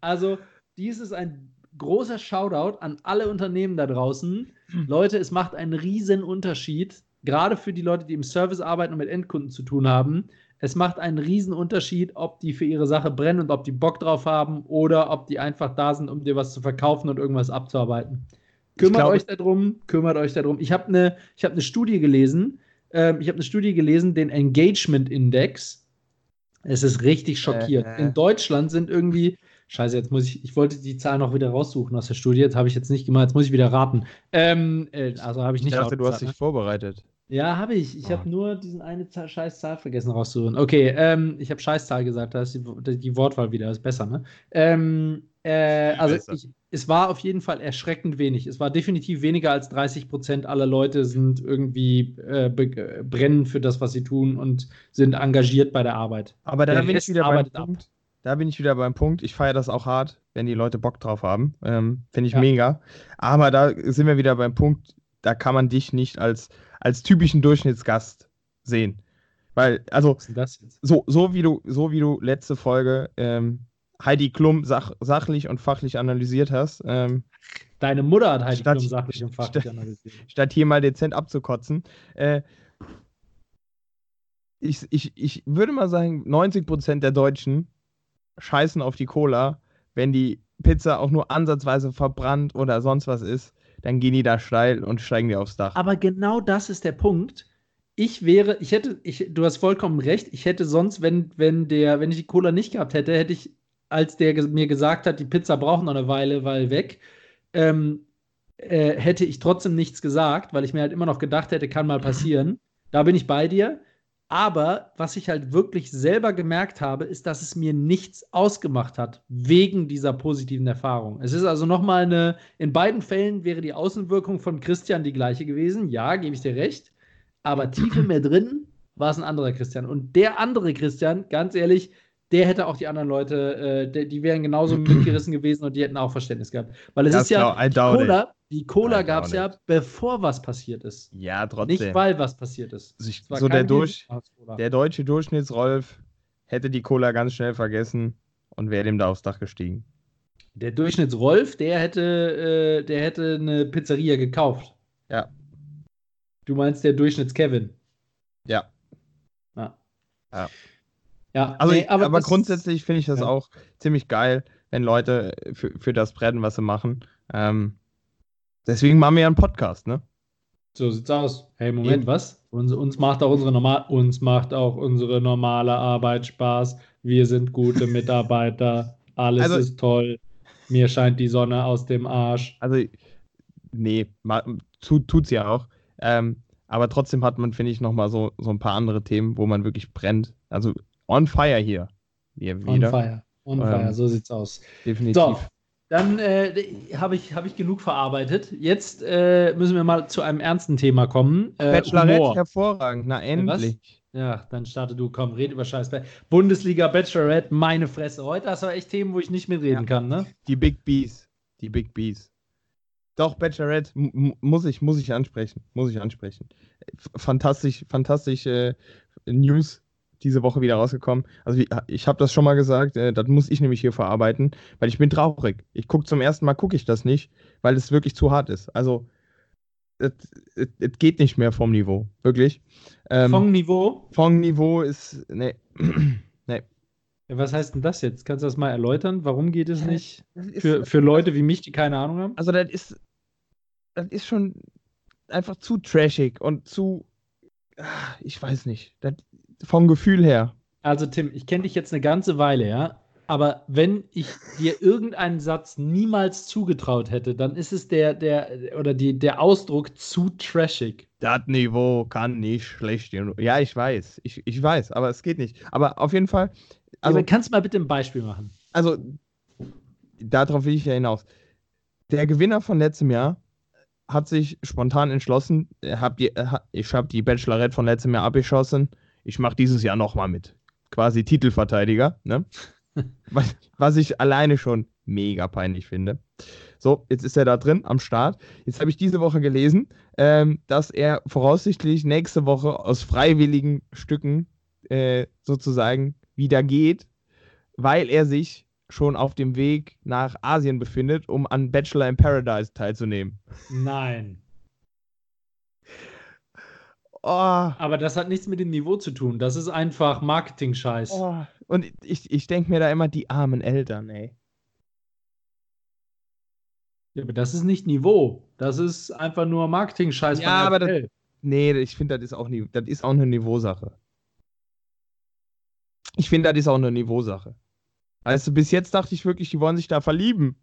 Also, dies ist ein großer Shoutout an alle Unternehmen da draußen. Hm. Leute, es macht einen riesen Unterschied, gerade für die Leute, die im Service arbeiten und mit Endkunden zu tun haben. Es macht einen riesen Unterschied, ob die für ihre Sache brennen und ob die Bock drauf haben oder ob die einfach da sind, um dir was zu verkaufen und irgendwas abzuarbeiten. Kümmert glaub, euch darum, kümmert euch darum. Ich habe eine hab ne Studie gelesen, äh, ich habe eine Studie gelesen, den Engagement Index. Es ist richtig schockiert. Äh, In Deutschland sind irgendwie Scheiße, jetzt muss ich, ich wollte die Zahl noch wieder raussuchen aus der Studie, jetzt habe ich jetzt nicht gemacht, jetzt muss ich wieder raten. Ähm, äh, also habe ich nicht Ich dachte, du hast dich ne? vorbereitet. Ja, habe ich. Ich oh. habe nur diesen eine Zahl, Scheißzahl vergessen rauszusuchen. Okay, ähm, ich habe Scheißzahl gesagt, da ist die, die, Wortwahl wieder, ist besser, ne? Ähm, äh, also ich, es war auf jeden Fall erschreckend wenig. Es war definitiv weniger als 30 Prozent aller Leute sind irgendwie äh, brennen für das, was sie tun und sind engagiert bei der Arbeit. Aber da bin ich wieder beim Punkt da bin ich wieder beim Punkt. Ich feiere das auch hart, wenn die Leute Bock drauf haben. Ähm, Finde ich ja. mega. Aber da sind wir wieder beim Punkt, da kann man dich nicht als, als typischen Durchschnittsgast sehen. Weil, also, so, so, wie du, so wie du letzte Folge ähm, Heidi Klum sach, sachlich und fachlich analysiert hast. Ähm, Deine Mutter hat Heidi statt, Klum sachlich und fachlich statt, analysiert. Statt hier mal dezent abzukotzen. Äh, ich, ich, ich würde mal sagen, 90% der Deutschen scheißen auf die Cola, wenn die Pizza auch nur ansatzweise verbrannt oder sonst was ist, dann gehen die da steil und steigen die aufs Dach. Aber genau das ist der Punkt. Ich wäre, ich hätte, ich, du hast vollkommen recht, ich hätte sonst, wenn, wenn der, wenn ich die Cola nicht gehabt hätte, hätte ich, als der mir gesagt hat, die Pizza braucht noch eine Weile, weil weg, ähm, äh, hätte ich trotzdem nichts gesagt, weil ich mir halt immer noch gedacht hätte, kann mal passieren. Da bin ich bei dir. Aber was ich halt wirklich selber gemerkt habe, ist, dass es mir nichts ausgemacht hat, wegen dieser positiven Erfahrung. Es ist also nochmal eine, in beiden Fällen wäre die Außenwirkung von Christian die gleiche gewesen. Ja, gebe ich dir recht. Aber tief in mir drin war es ein anderer Christian. Und der andere Christian, ganz ehrlich, der hätte auch die anderen Leute, äh, die, wären genauso mitgerissen gewesen und die hätten auch Verständnis gehabt. Weil es das ist ja, Cola, die Cola gab es ja, bevor was passiert ist. Ja, trotzdem. Nicht, weil was passiert ist. Ich, so der, durch, der deutsche Durchschnittsrolf hätte die Cola ganz schnell vergessen und wäre dem da aufs Dach gestiegen. Der Durchschnittsrolf, der hätte, äh, der hätte eine Pizzeria gekauft. Ja. Du meinst der Durchschnitts-Kevin? Ja. Ja. ja. ja also, nee, aber, aber grundsätzlich finde ich das ja. auch ziemlich geil, wenn Leute für, für das brennen, was sie machen. Ähm, Deswegen machen wir ja einen Podcast, ne? So sieht's aus. Hey, Moment, Eben. was? Uns, uns, macht auch unsere normal, uns macht auch unsere normale Arbeit Spaß. Wir sind gute Mitarbeiter. Alles also, ist toll. Mir scheint die Sonne aus dem Arsch. Also, nee, tut, tut's ja auch. Ähm, aber trotzdem hat man, finde ich, nochmal so, so ein paar andere Themen, wo man wirklich brennt. Also on fire hier. hier on fire. On ähm, fire, so sieht's aus. Definitiv. So, dann äh, habe ich, hab ich genug verarbeitet. Jetzt äh, müssen wir mal zu einem ernsten Thema kommen. Äh, Bachelorette, Humor. hervorragend. Na, endlich. Was? Ja, dann starte du, komm, red über Scheiß. Bundesliga Bachelorette, meine Fresse. Heute hast du echt Themen, wo ich nicht mitreden ja. kann, ne? Die Big Bees. Die Big Bees. Doch, Bachelorette muss ich, muss ich ansprechen. Muss ich ansprechen. Fantastisch, fantastisch äh, News diese Woche wieder rausgekommen. Also ich, habe das schon mal gesagt, äh, das muss ich nämlich hier verarbeiten, weil ich bin traurig. Ich gucke zum ersten Mal, gucke ich das nicht, weil es wirklich zu hart ist. Also es geht nicht mehr vom Niveau, wirklich. Ähm, vom Niveau? Vom Niveau ist, nee, nee. Was heißt denn das jetzt? Kannst du das mal erläutern? Warum geht es nicht für, für Leute wie mich, die keine Ahnung haben? Also das ist, das ist schon einfach zu trashig und zu, ah, ich weiß nicht, das, vom Gefühl her. Also Tim, ich kenne dich jetzt eine ganze Weile, ja. Aber wenn ich dir irgendeinen Satz niemals zugetraut hätte, dann ist es der, der, oder die, der Ausdruck zu trashig. Das Niveau kann nicht schlecht gehen. Ja, ich weiß. Ich, ich weiß, aber es geht nicht. Aber auf jeden Fall. Also, ja, kannst du mal bitte ein Beispiel machen? Also, darauf will ich ja hinaus. Der Gewinner von letztem Jahr hat sich spontan entschlossen, hab die, ich habe die Bachelorette von letztem Jahr abgeschossen ich mache dieses Jahr nochmal mit. Quasi Titelverteidiger, ne? was, was ich alleine schon mega peinlich finde. So, jetzt ist er da drin am Start. Jetzt habe ich diese Woche gelesen, ähm, dass er voraussichtlich nächste Woche aus freiwilligen Stücken äh, sozusagen wieder geht, weil er sich schon auf dem Weg nach Asien befindet, um an Bachelor in Paradise teilzunehmen. Nein. Oh. Aber das hat nichts mit dem Niveau zu tun. Das ist einfach Marketing-Scheiß. Oh. Und ich, ich denke mir da immer, die armen Eltern, ey. Ja, aber das ist nicht Niveau. Das ist einfach nur Marketing-Scheiß. Ja, aber das, nee, ich finde, das ist auch das ist auch eine Niveausache. Ich finde, das ist auch eine Niveausache. Also bis jetzt dachte ich wirklich, die wollen sich da verlieben.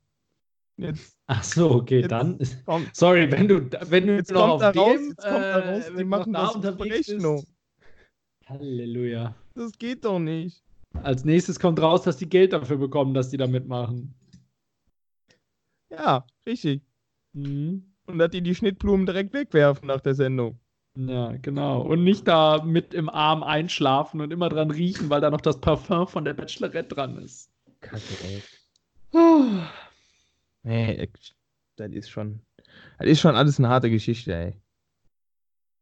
Jetzt, Ach so, okay, jetzt dann. Kommt, sorry, wenn du, wenn du jetzt noch auf dem, raus, jetzt kommt da raus, äh, die machen da das Berechnung. Halleluja. Das geht doch nicht. Als nächstes kommt raus, dass die Geld dafür bekommen, dass die da mitmachen. Ja, richtig. Mhm. Und dass die die Schnittblumen direkt wegwerfen nach der Sendung. Ja, genau. Und nicht da mit im Arm einschlafen und immer dran riechen, weil da noch das Parfum von der Bachelorette dran ist. Kacke, ey. Nee, das ist schon. Das ist schon alles eine harte Geschichte, ey.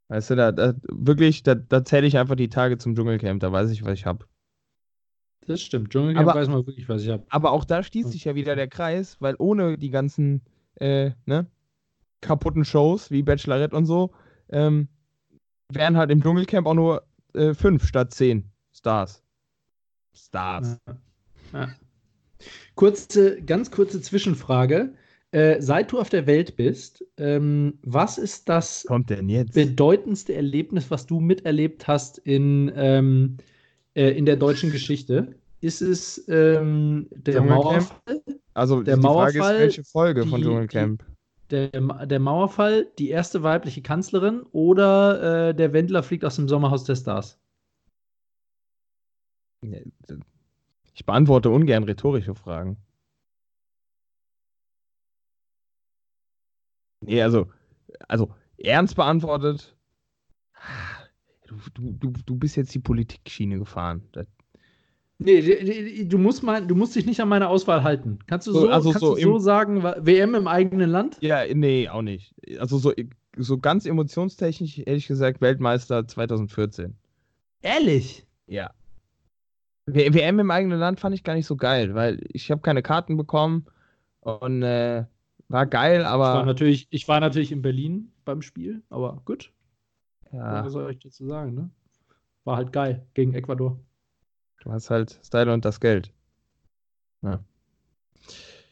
Weißt du, da, da wirklich, da, da zähle ich einfach die Tage zum Dschungelcamp, da weiß ich, was ich habe. Das stimmt, Dschungelcamp aber, weiß man wirklich, was ich habe. Aber auch da schließt sich ja wieder der Kreis, weil ohne die ganzen äh, ne, kaputten Shows wie Bachelorette und so, ähm, wären halt im Dschungelcamp auch nur äh, fünf statt zehn Stars. Stars. Ja. Ja. Kurze, ganz kurze Zwischenfrage. Äh, seit du auf der Welt bist, ähm, was ist das bedeutendste Erlebnis, was du miterlebt hast in, ähm, äh, in der deutschen Geschichte? Ist es ähm, der? Mauerfall? Also Der die Frage Mauerfall, ist, welche Folge von die- Dschungelcamp? Der, der Mauerfall, die erste weibliche Kanzlerin oder äh, der Wendler fliegt aus dem Sommerhaus der Stars? Ich beantworte ungern rhetorische Fragen. Nee, also, also ernst beantwortet. Du, du, du, du bist jetzt die Politikschiene gefahren. Das, Nee, du musst, mal, du musst dich nicht an meine Auswahl halten. Kannst du So, so, also kannst so du so sagen, WM im eigenen Land? ja, nee, auch nicht. Also so, so ganz emotionstechnisch hätte ich gesagt Weltmeister 2014. Ehrlich? Ja. WM im eigenen Land fand ich gar nicht so geil, weil ich habe keine Karten bekommen und äh, war geil, Ich war, aber natürlich, ich war natürlich in Berlin beim Spiel, aber gut. ja, Was soll ich dazu sagen, ne? War halt geil gegen Ecuador. du hast halt Style und das Geld.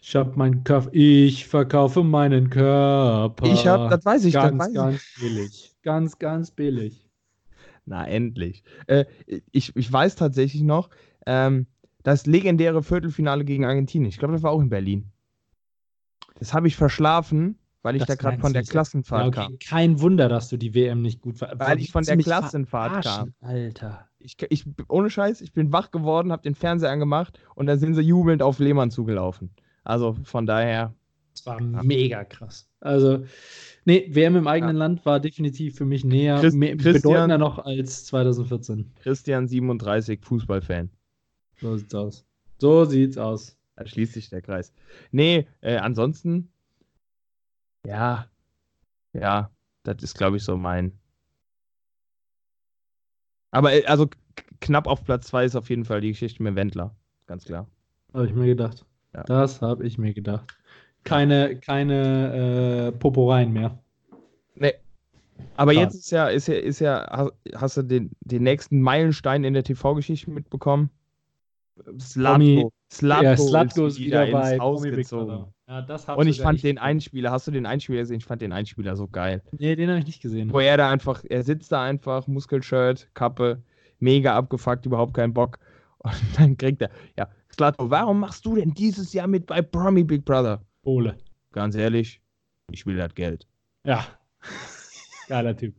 Ich hab meinen Körper, ich verkaufe meinen Körper. Ich habe, das weiß ich, das ganz, weiß ich. ganz billig. Ganz, ganz billig. Na, endlich. Äh, ich, ich weiß tatsächlich noch, ähm, das legendäre Viertelfinale gegen Argentinien. Ich glaube, das war auch in Berlin. Das habe ich verschlafen, weil ich Das da gerade von der. Klassenfahrt Ja, okay. kam. Kein Wunder, dass du die WM nicht gut ver Weil ich von der Klassenfahrt verarschen, Alter. Ich, ich, ohne Scheiß, ich bin wach geworden, habe den Fernseher angemacht und da sind sie jubelnd auf Lehmann zugelaufen. Also von daher, Das war mega krass. Also, nee, WM im eigenen Land war definitiv für mich näher, Christ- mehr, Christian- bedeutender noch als 2014. Christian 37, Fußballfan. So sieht's aus. So sieht's aus. Da schließt sich der Kreis. Nee, äh, ansonsten, ja, ja, das ist, glaube ich, so mein. Aber äh, also knapp auf Platz 2 ist auf jeden Fall die Geschichte mit Wendler. Ganz klar. Habe ich mir gedacht. Ja. Das habe ich mir gedacht. Keine, keine äh, Poporeien mehr. Nee. Aber Schade. jetzt ist ja, ist ja, ist ja, ha- hast du den, den nächsten Meilenstein in der TV-Geschichte mitbekommen? Slatko. Slatko, ja, Slatko ist wieder, wieder bei ins Haus gezogen. Ja, Und ich fand den. Einspieler, hast du den Einspieler gesehen? Ich fand den Einspieler so geil. Nee, den habe ich nicht gesehen. Wo er da einfach, er sitzt da einfach, Muskelshirt, Kappe, mega abgefuckt, überhaupt keinen Bock. Und dann kriegt er, ja, Slatko, warum machst du denn dieses Jahr mit bei Promi Big Brother? Bohle. Ganz ehrlich, ich will das Geld. Ja. Geiler Typ.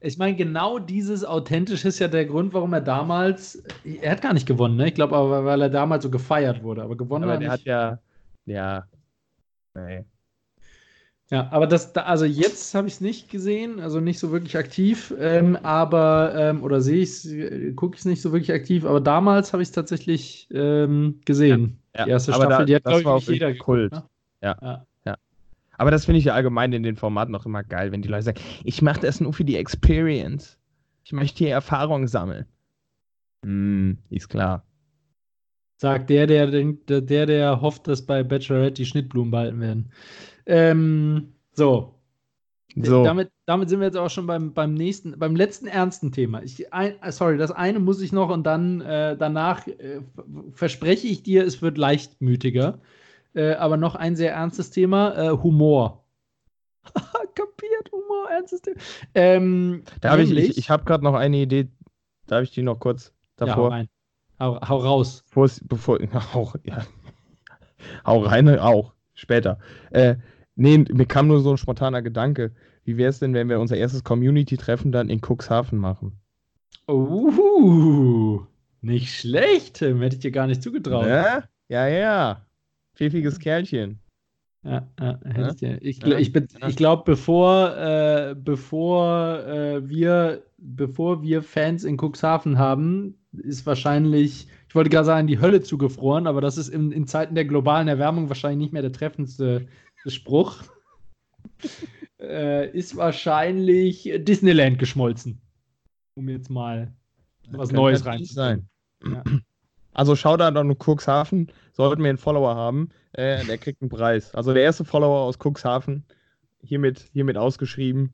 Ich meine, genau dieses Authentische ist ja der Grund, warum er damals, er hat gar nicht gewonnen, ne? Ich glaube aber, weil er damals so gefeiert wurde, aber gewonnen Aber hat er hat nicht. ja, ja, nee. Ja, aber das, da- also jetzt habe ich es nicht gesehen, also nicht so wirklich aktiv, ähm, aber, ähm, oder sehe ich es, gucke ich es nicht so wirklich aktiv, aber damals habe ich es tatsächlich ähm, gesehen. Ja, Die erste aber Staffel, da- die hat, das glaube ich, war nicht auch jeder Kult. geguckt, Ja. Ne? Aber das finde ich ja allgemein in den Formaten auch immer geil, wenn die Leute sagen, ich mache das nur für die Experience. Ich möchte hier Erfahrung sammeln. Hm, ist klar. Sagt der, der, denkt- der, der, der hofft, dass bei Bachelorette die Schnittblumen behalten werden. Ähm, so, So, Damit, damit sind wir jetzt auch schon beim, beim nächsten, beim letzten ernsten Thema. Ich, ein, äh, sorry, das eine muss ich noch und dann äh, danach äh, verspreche ich dir, es wird leichtmütiger. Äh, aber noch ein sehr ernstes Thema: äh, Humor. Kapiert, Humor, ernstes Thema. Ähm, darf ich, ich, ich habe gerade noch eine Idee. Darf ich die noch kurz ja, hau davor? rein. Hau, hau raus. Bevor es, bevor, auch, ja. Hau rein, auch, später. Äh, nee, mir kam nur so ein spontaner Gedanke. Wie wäre es denn, wenn wir unser erstes Community-Treffen dann in Cuxhaven machen? Uh, nicht schlecht, Tim. Hätte ich dir gar nicht zugetraut. Ne? Ja, ja. Pfiffiges Kerlchen. Ja, ja, Ja? ich dir. Ich, Ja, ich, ich glaube, bevor, äh, bevor äh, wir, bevor wir Fans in Cuxhaven haben, ist wahrscheinlich, ich wollte gerade sagen, die Hölle zugefroren, aber das ist in, in Zeiten der globalen Erwärmung wahrscheinlich nicht mehr der treffendste Spruch. äh, ist wahrscheinlich Disneyland geschmolzen. Um jetzt mal was Neues reinzubringen. sein. Ja. Also Shoutout an Cuxhaven. Sollten wir einen Follower haben, äh, der kriegt einen Preis. Also der erste Follower aus Cuxhaven, hiermit, hiermit ausgeschrieben.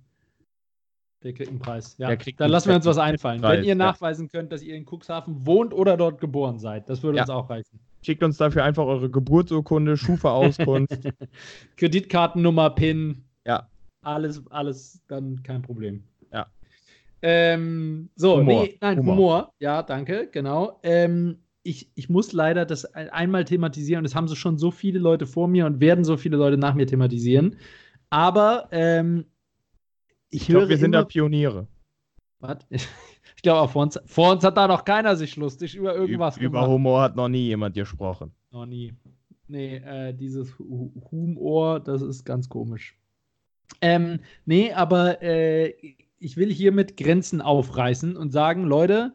Der kriegt einen Preis. Ja, dann lassen wir uns was einfallen. Preis, Wenn ihr ja. nachweisen könnt, dass ihr in Cuxhaven wohnt oder dort geboren seid, das würde Ja. uns auch reichen. Schickt uns dafür einfach eure Geburtsurkunde, Schufa-Auskunft. Kreditkartennummer, PIN. Ja. Alles, alles dann kein Problem. Ja. Ähm, so, Humor. nee, nein, Humor. Humor. Ja, danke, genau. Ähm, ich, ich muss leider das ein- einmal thematisieren. Das haben so schon so viele Leute vor mir und werden so viele Leute nach mir thematisieren. Aber ähm, ich, Ich höre glaube, wir sind da Pioniere. Was? Ich glaube auch vor uns, vor uns hat da noch keiner sich lustig über irgendwas Über gemacht. Humor hat noch nie jemand gesprochen. Noch nie. Nee, äh, dieses Hu- Humor, das ist ganz komisch. Ähm, nee, aber äh, ich will hiermit Grenzen aufreißen und sagen, Leute,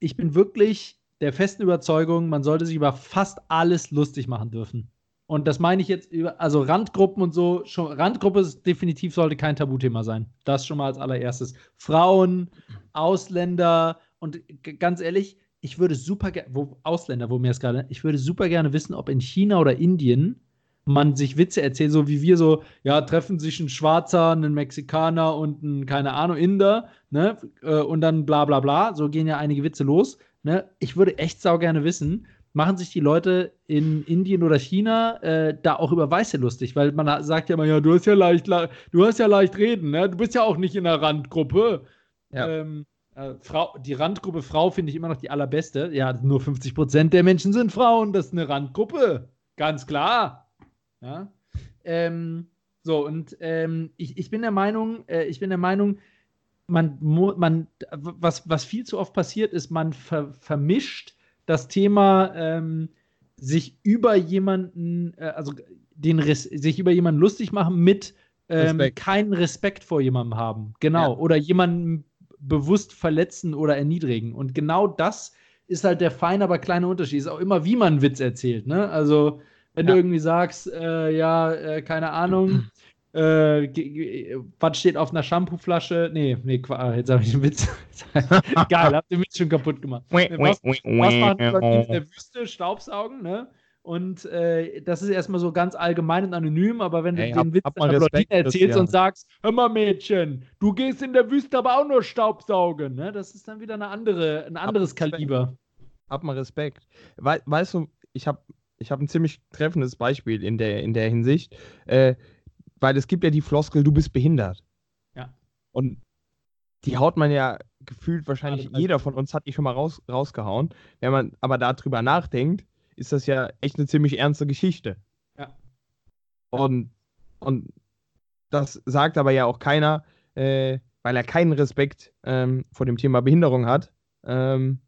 ich bin wirklich der festen Überzeugung, man sollte sich über fast alles lustig machen dürfen. Und das meine ich jetzt über, also Randgruppen und so, schon, Randgruppe ist definitiv sollte kein Tabuthema sein. Das schon mal als allererstes. Frauen, Ausländer und ganz ehrlich, ich würde super gerne, Ausländer, wo mir es gerade, ich würde super gerne wissen, ob in China oder Indien man sich Witze erzählt, so wie wir so, ja, treffen sich ein Schwarzer, ein Mexikaner und ein, keine Ahnung, Inder, ne, äh, und dann bla bla bla, so gehen ja einige Witze los, ne, ich würde echt sau gerne wissen, machen sich die Leute in Indien oder China äh, da auch über Weiße lustig, weil man sagt ja immer, ja, du hast ja leicht, du hast ja leicht reden, ne, du bist ja auch nicht in der Randgruppe, Ja. ähm, äh, Frau, die Randgruppe Frau finde ich immer noch die allerbeste. Ja, nur 50% der Menschen sind Frauen. Das ist eine Randgruppe. Ganz klar. Ja. Ähm, so, und ähm, ich, ich bin der Meinung, äh, ich bin der Meinung, man, man, was, was viel zu oft passiert ist, man ver, vermischt das Thema ähm, sich über jemanden, äh, also den Res sich über jemanden lustig machen mit ähm, Respekt. keinen Respekt vor jemandem haben. Genau. Ja. Oder jemanden bewusst verletzen oder erniedrigen. Und genau das ist halt der feine, aber kleine Unterschied. Ist auch immer, wie man einen Witz erzählt. Ne? Also, wenn Ja. du irgendwie sagst, äh, ja, äh, keine Ahnung, äh, was steht auf einer Shampooflasche? Nee, nee, Qua- jetzt habe ich den Witz. Geil, habt ihr mich schon kaputt gemacht. Was, was machen Leute in der Wüste? Staubsaugen, ne? Und äh, das ist erstmal so ganz allgemein und anonym, aber wenn du Ey, den hab- Witz hab mal einer Blondine erzählst und sagst, hör mal Mädchen, du gehst in der Wüste aber auch nur Staubsaugen, ne? Das ist dann wieder eine andere, ein anderes Respekt. Kaliber. Hab mal Respekt. Wei weißt du, ich habe ich hab ein ziemlich treffendes Beispiel in der, in der Hinsicht, äh, weil es gibt ja die Floskel, du bist behindert. Ja. Und die haut man ja gefühlt wahrscheinlich, bei- jeder von uns hat die schon mal raus, rausgehauen. Wenn man aber darüber nachdenkt, ist das ja echt eine ziemlich ernste Geschichte. Ja. Und, und das sagt aber ja auch keiner, äh, weil er keinen Respekt ähm, vor dem Thema Behinderung hat. Ähm,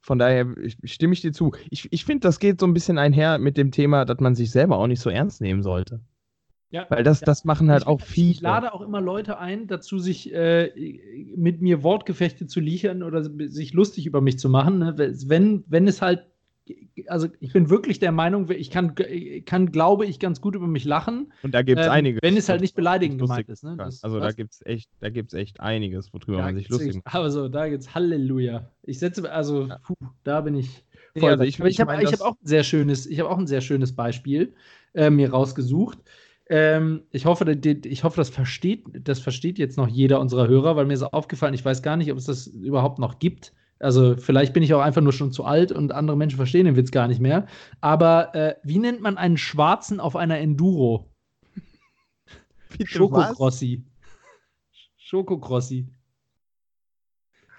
von daher stimme ich dir zu. Ich, ich finde, das geht so ein bisschen einher mit dem Thema, dass man sich selber auch nicht so ernst nehmen sollte. Ja. Weil das, Ja. das machen halt ich, auch viele. Ich lade auch immer Leute ein, dazu sich äh, mit mir Wortgefechte zu liefern oder sich lustig über mich zu machen. Ne? Wenn, wenn es halt, also ich bin wirklich der Meinung, ich kann, kann glaube ich, ganz gut über mich lachen, Und da gibt es ähm, einige. wenn es halt nicht beleidigend gemeint ist. Ne? Das- also da was? gibt es echt, da gibt's echt einiges, worüber Da man sich lustig macht. Also da gibt's Halleluja. Ich setze, also Ja. puh, da bin ich Nee, voll. also ich- Aber ich ich habe hab auch ein sehr schönes, ich habe auch ein sehr schönes Beispiel äh, mir rausgesucht. Ähm, ich, hoffe, ich hoffe, das versteht, das versteht jetzt noch jeder unserer Hörer, weil mir ist aufgefallen, ich weiß gar nicht, ob es das überhaupt noch gibt. Also vielleicht bin ich auch einfach nur schon zu alt und andere Menschen verstehen den Witz gar nicht mehr. Aber äh, wie nennt man einen Schwarzen auf einer Enduro? Schokocrossi. Schokocrossi.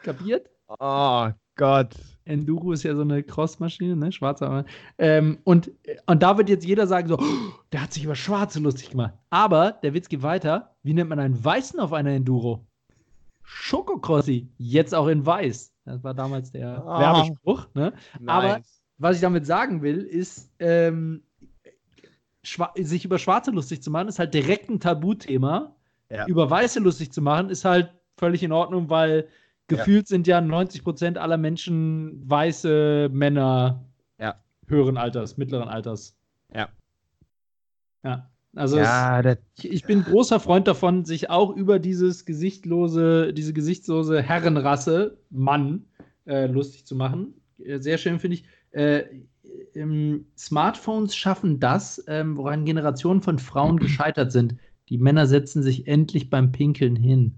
Kapiert? Oh Gott. Enduro ist ja so eine Crossmaschine, ne? Schwarzer. aber- Ähm, und, und da wird jetzt jeder sagen so, "Oh, der hat sich über Schwarze lustig gemacht. Aber der Witz geht weiter. Wie nennt man einen Weißen auf einer Enduro? Schokocrossi. Jetzt auch in Weiß. Das war damals der Ah. Werbespruch, ne? Aber- Nice. Was ich damit sagen will, ist, ähm, sich über Schwarze lustig zu machen, ist halt direkt ein Tabuthema. Ja. Über Weiße lustig zu machen, ist halt völlig in Ordnung, weil Ja. gefühlt sind ja 90% aller Menschen weiße Männer Ja. höheren Alters, mittleren Alters. Ja. Ja. Also ja, es, ich, bin großer Freund davon, sich auch über dieses gesichtlose, diese gesichtslose Herrenrasse, Mann, äh, lustig zu machen. Äh, Sehr schön finde ich. Äh, Smartphones schaffen das, ähm, woran Generationen von Frauen gescheitert sind. Die Männer setzen sich endlich beim Pinkeln hin.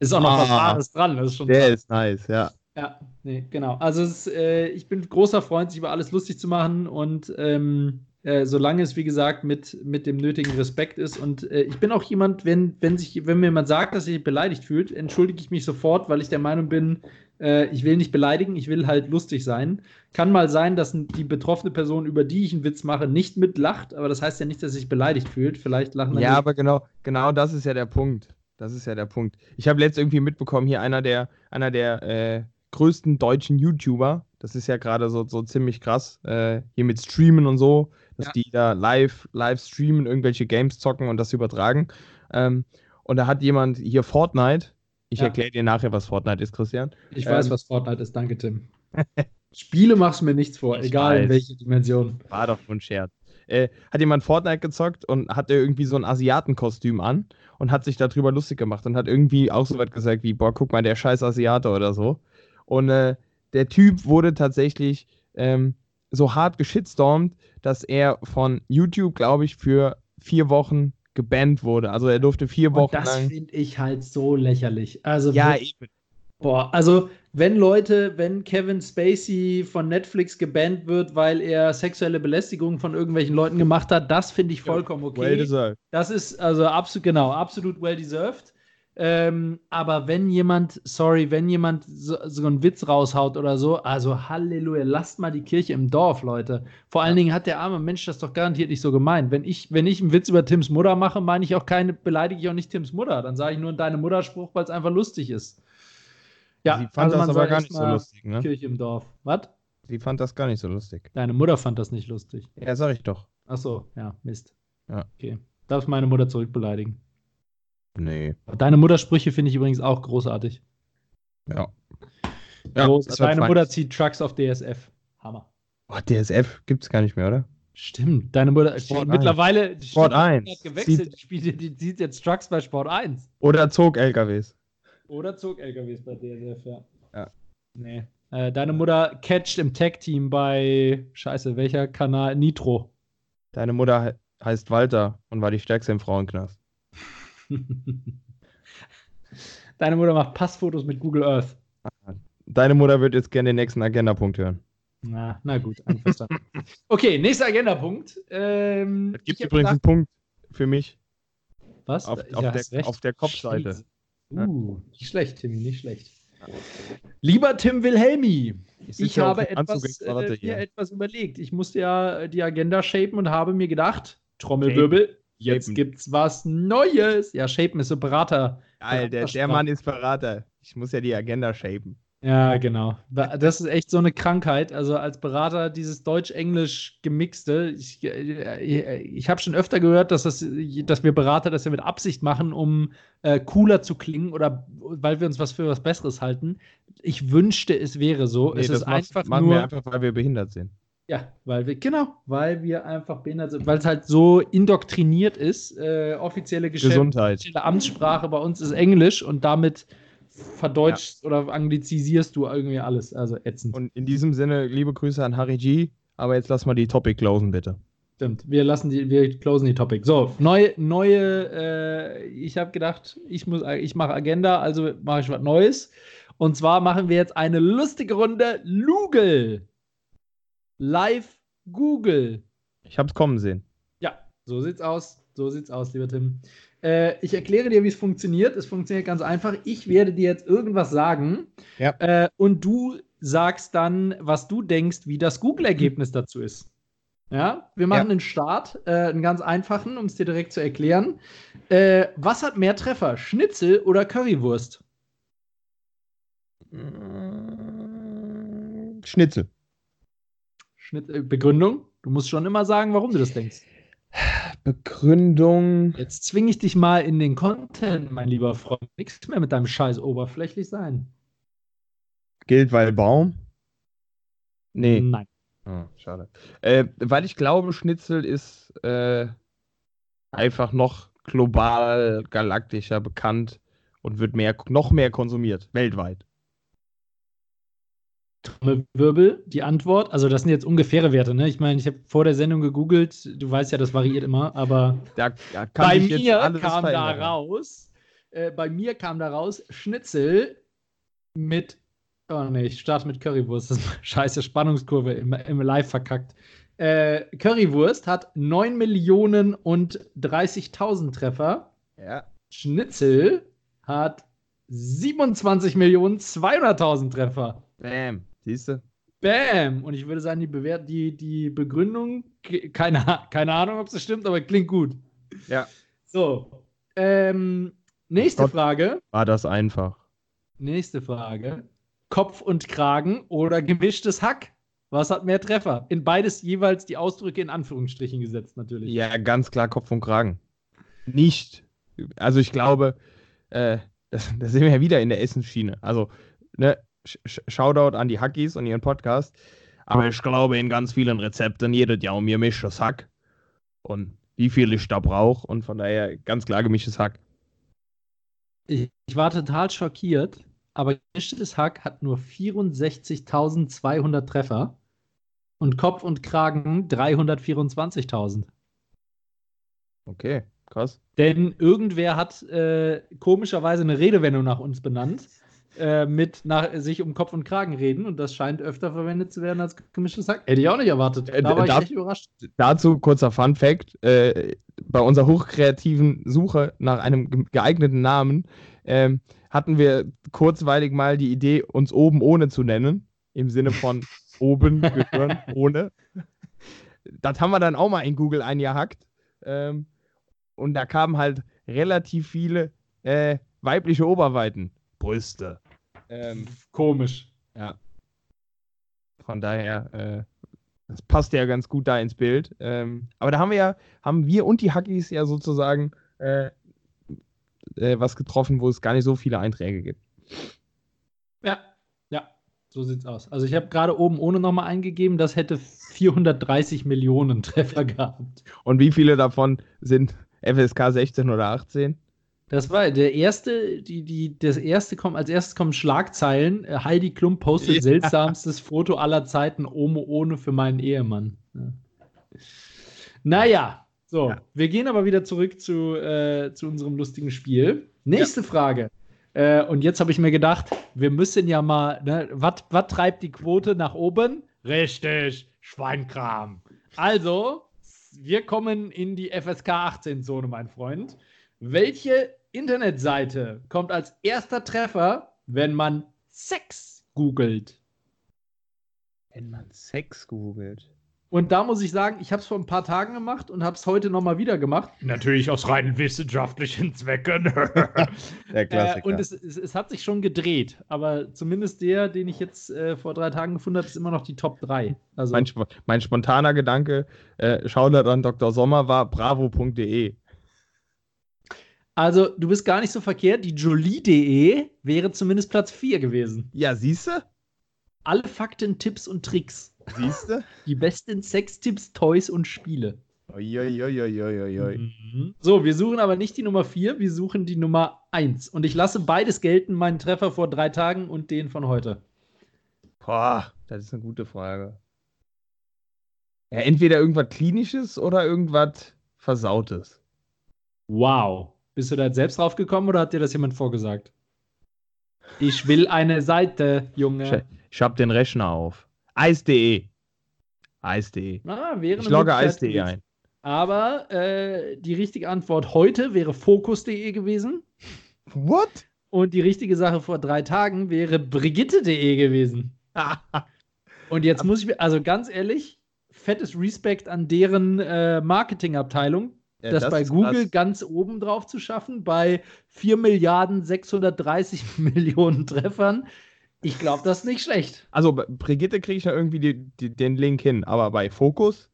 Ist auch noch was Ah. Wahres dran. Das ist schon der krass. ist nice, ja. Ja, nee, genau. Also es, äh, ich bin großer Freund, sich über alles lustig zu machen und ähm, äh, solange es, wie gesagt, mit, mit dem nötigen Respekt ist. Und äh, ich bin auch jemand, wenn, wenn, sich, wenn mir jemand sagt, dass sich beleidigt fühlt, entschuldige ich mich sofort, weil ich der Meinung bin, äh, ich will nicht beleidigen, ich will halt lustig sein. Kann mal sein, dass die betroffene Person, über die ich einen Witz mache, nicht mitlacht, aber das heißt ja nicht, dass sie sich beleidigt fühlt. Vielleicht lachen dann Ja, aber genau, genau das ist ja der Punkt. Das ist ja der Punkt. Ich habe letztens irgendwie mitbekommen, hier einer der, einer der äh, größten deutschen YouTuber, das ist ja gerade so, so ziemlich krass, äh, hier mit Streamen und so, dass ja. die da live, live streamen, irgendwelche Games zocken und das übertragen. Ähm, und da hat jemand hier Fortnite, ich ja. erkläre dir nachher, was Fortnite ist, Christian. Ich ähm, weiß, was Fortnite ist, danke, Tim. Spiele machst du mir nichts vor, ich egal weiß. in welche Dimension. War doch ein Scherz. Äh, hat jemand Fortnite gezockt und hatte irgendwie so ein Asiatenkostüm an und hat sich darüber lustig gemacht und hat irgendwie auch so was gesagt wie, boah, guck mal, der scheiß Asiate oder so. Und äh, der Typ wurde tatsächlich ähm, so hart geschitstormt, dass er von YouTube, glaube ich, für vier Wochen gebannt wurde. Also er durfte vier Wochen Und das finde ich halt so lächerlich. Also ja, eben. Boah, also wenn Leute, wenn Kevin Spacey von Netflix gebannt wird, weil er sexuelle Belästigung von irgendwelchen Leuten gemacht hat, das finde ich vollkommen okay. Well deserved. Das ist also absolut, genau, absolut well deserved. Ähm, aber wenn jemand, sorry, wenn jemand so, so, einen Witz raushaut oder so, also Halleluja, lasst mal die Kirche im Dorf, Leute. Vor allen. Dingen hat der arme Mensch das doch garantiert nicht so gemeint. Wenn ich, wenn ich einen Witz über Tims Mutter mache, meine ich auch keine, beleidige ich auch nicht Tims Mutter. Dann sage ich nur deine Mutterspruch, weil es einfach lustig ist. Ja, Sie fand also das aber gar nicht so lustig, ne? Kirche im Dorf. Was? Sie fand das gar nicht so lustig. Deine Mutter fand das nicht lustig. Ja, sag ich doch. Ach so, ja, Mist. Ja. Okay. Darf meine Mutter zurückbeleidigen? Nee. Deine Muttersprüche finde ich übrigens auch großartig. Ja. ja Groß, deine Mutter zieht Trucks auf DSF. Hammer. Oh, DSF gibt es gar nicht mehr, oder? Stimmt, deine Mutter Sport mittlerweile Sport 1 hat gewechselt, die, spielt, die zieht jetzt Trucks bei Sport 1. Oder Zog-LKWs. Oder Zog-LKWs bei DSF, ja. Ja. Nee. Äh, deine Mutter catcht im Tag-Team bei, scheiße, welcher Kanal? Nitro. Deine Mutter heißt Walter und war die stärkste im Frauenknast. Deine Mutter macht Passfotos mit Google Earth. Deine Mutter wird jetzt gerne den nächsten Agenda-Punkt hören. Na, na gut, einverstanden. okay, nächster Agenda-Punkt. Ähm, es gibt übrigens gedacht, einen Punkt für mich. Was? Auf, auf, ja, der, auf der, Kopfseite. Uh, nicht schlecht, Timmy, nicht schlecht. Lieber Tim Wilhelmi, ich, habe etwas, äh, mir etwas überlegt. Ich musste ja die Agenda shapen und habe mir gedacht, Trommelwirbel, Jetzt gibt's was Neues. Ja, Shapen ist so Berater. Geil, der, der Mann ist Berater. Ich muss ja die Agenda shapen. Ja, genau. Das ist echt so eine Krankheit. Also als Berater dieses Deutsch-Englisch gemixte. Ich, ich, ich habe schon öfter gehört, dass, das, dass wir Berater das ja mit Absicht machen, um äh, cooler zu klingen oder weil wir uns was für was Besseres halten. Ich wünschte, es wäre so. Nee, es ist einfach machen nur, wir einfach, weil wir behindert sind. Ja, weil wir, genau, weil wir einfach behindert sind, weil es halt so indoktriniert ist. Äh, offizielle Geschäft, Gesundheit. offizielle Amtssprache bei uns ist Englisch und damit verdeutscht ja. oder anglizisierst du irgendwie alles. Also ätzend. Und in diesem Sinne, liebe Grüße an Harry G. Aber jetzt lass mal die Topic closen, bitte. Stimmt, wir lassen die, wir closen die Topic. So, neue, neue, äh, ich habe gedacht, ich muss, ich mache Agenda, also mache ich was Neues. Und zwar machen wir jetzt eine lustige Runde Lugel. Live Google. Ich habe es kommen sehen. Ja, so sieht's aus. So sieht's aus, lieber Tim. Äh, ich erkläre dir, wie es funktioniert. Es funktioniert ganz einfach. Ich werde dir jetzt irgendwas sagen. Ja. Äh, und du sagst dann, was du denkst, wie das Google-Ergebnis dazu ist. Ja, wir machen ja. den Start, äh, einen ganz einfachen, um es dir direkt zu erklären. Äh, was hat mehr Treffer, Schnitzel oder Currywurst? Schnitzel. Schnitt, äh, Begründung? Du musst schon immer sagen, warum du das denkst. Begründung. Jetzt zwinge ich dich mal in den Content, mein lieber Freund. Nichts mehr mit deinem Scheiß oberflächlich sein. Gilt, weil Baum? Nee. Nein. Oh, schade. Äh, weil ich glaube, Schnitzel ist äh, einfach noch global, galaktischer bekannt und wird mehr, noch mehr konsumiert, weltweit. Wirbel, die Antwort. Also, das sind jetzt ungefähre Werte, ne? Ich meine, ich habe vor der Sendung gegoogelt, du weißt ja, das variiert immer, aber da, da bei mir kam da raus, äh, bei mir kam da raus Schnitzel mit Oh nee, ich starte mit Currywurst. Das ist eine scheiße Spannungskurve im, im Live verkackt. Äh, Currywurst hat 9 Millionen und 30.000 Treffer. Ja. Schnitzel hat 27 Millionen 200.000 Treffer. Bam. Siehst du? Bam! Und ich würde sagen, die, Bewert die, die Begründung, keine, keine Ahnung, ob es stimmt, aber klingt gut. Ja. So. Ähm, nächste Gott. Frage. War das einfach. Nächste Frage. Kopf und Kragen oder gemischtes Hack? Was hat mehr Treffer? In beides jeweils die Ausdrücke in Anführungsstrichen gesetzt, natürlich. Ja, ganz klar Kopf und Kragen. Nicht. Also ich glaube, äh, das, da sind wir ja wieder in der Essensschiene. Also, ne, Shoutout an die Hackies und ihren Podcast. Aber ich glaube, in ganz vielen Rezepten jedes Jahr mir mischtes Hack. Und wie viel ich da brauche. Und von daher ganz klar gemischtes Hack. Ich, ich war total schockiert, aber gemischtes Hack hat nur 64.200 Treffer und Kopf und Kragen 324.000. Okay, krass. Denn irgendwer hat äh, komischerweise eine Redewendung nach uns benannt, äh, mit nach, sich um Kopf und Kragen reden und das scheint öfter verwendet zu werden als gemischtes Hack. Hätte ich auch nicht erwartet. Äh, Da war ich darf- echt überrascht. Dazu kurzer Fun Fact: äh, Bei unserer hochkreativen Suche nach einem ge- geeigneten Namen ähm, hatten wir kurzweilig mal die Idee, uns oben ohne zu nennen. Im Sinne von oben gehören ohne. Das haben wir dann auch mal in Google eingehackt. Ähm, und da kamen halt relativ viele äh, weibliche Oberweiten. Brüste. Ähm, Komisch. ja. Von daher, äh, das passt ja ganz gut da ins Bild. Ähm, aber da haben wir ja, haben wir und die Hackies ja sozusagen äh, äh, was getroffen, wo es gar nicht so viele Einträge gibt. Ja, ja, so sieht's aus. Also ich habe gerade oben ohne nochmal eingegeben, das hätte 430 Millionen Treffer gehabt. Und wie viele davon sind FSK 16 oder 18? Das war der erste, die, die, das erste kommt, als erstes kommen Schlagzeilen. Heidi Klum postet Ja. seltsamstes Foto aller Zeiten, Omo ohne für meinen Ehemann. Ja. Naja, so, Ja. wir gehen aber wieder zurück zu, äh, zu unserem lustigen Spiel. Nächste Frage. Äh, und jetzt habe ich mir gedacht, wir müssen ja mal, ne, was treibt die Quote nach oben? Richtig, Schweinkram. Also, wir kommen in die FSK 18-Zone, mein Freund. Welche Internetseite kommt als erster Treffer, wenn man Sex googelt? Wenn man Sex googelt. Und da muss ich sagen, ich habe es vor ein paar Tagen gemacht und habe es heute nochmal wieder gemacht. Natürlich aus rein wissenschaftlichen Zwecken. Der äh, Klassiker. und es, es, es hat sich schon gedreht. Aber zumindest der, den ich jetzt äh, vor drei Tagen gefunden habe, ist immer noch die Top 3. Also, mein, mein spontaner Gedanke, äh, Shoutout an Dr. Sommer war bravo.de. also, du bist gar nicht so verkehrt. Die Jolie.de wäre zumindest Platz 4 gewesen. Ja, siehste? Alle Fakten, Tipps und Tricks. Siehste? Die besten Sextipps, Toys und Spiele. Uiuiuiuiui. Mhm. So, wir suchen aber nicht die Nummer 4, wir suchen die Nummer 1. Und ich lasse beides gelten, meinen Treffer vor drei Tagen und den von heute. Boah, das ist eine gute Frage. Ja, entweder irgendwas Klinisches oder irgendwas Versautes. Wow. Bist du da jetzt selbst drauf gekommen oder hat dir das jemand vorgesagt? Ich will eine Seite, Junge. Ich hab den Rechner auf. Eis.de. Eis.de. Ah, Ich logge Eis.de ein. Aber äh, die richtige Antwort heute wäre Fokus.de gewesen. What? Und die richtige Sache vor drei Tagen wäre Brigitte.de gewesen. Und jetzt muss ich mir, also ganz ehrlich, fettes Respekt an deren äh, Marketingabteilung, Ja, das, bei ist Google krass. ganz oben drauf zu schaffen, bei 4 Milliarden 630 Millionen Treffern. Ich glaube, das ist nicht schlecht. Also bei Brigitte kriege ich ja irgendwie die, die, den Link hin, aber bei Fokus?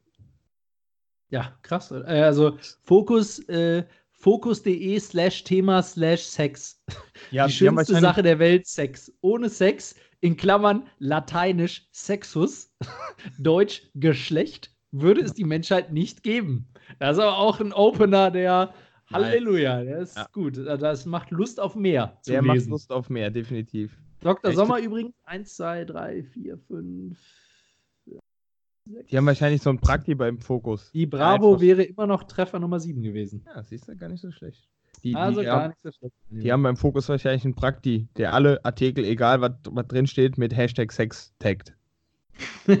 Ja, krass. Äh, Also Fokus, äh, Fokus.de slash Thema slash Sex. Ja, die schönste Sache der Welt, Sex. Ohne Sex, in Klammern lateinisch Sexus, Deutsch Geschlecht, würde es die Menschheit nicht geben. Das ist aber auch ein Opener, der. Halleluja, der ist Ja. gut. Das macht Lust auf mehr Der macht lesen. Lust auf mehr, definitiv. Dr. Echt? Sommer übrigens 1, 2, 3, 4, 5. Die haben wahrscheinlich so ein Prakti beim Fokus. Die Bravo Einfach. wäre immer noch Treffer Nummer 7 gewesen. Ja, siehst du, gar nicht so schlecht. Die, Also die, gar haben, nicht so schlecht. die haben beim Fokus wahrscheinlich einen Prakti, der alle Artikel, egal was, was drin steht, mit Hashtag Sex taggt.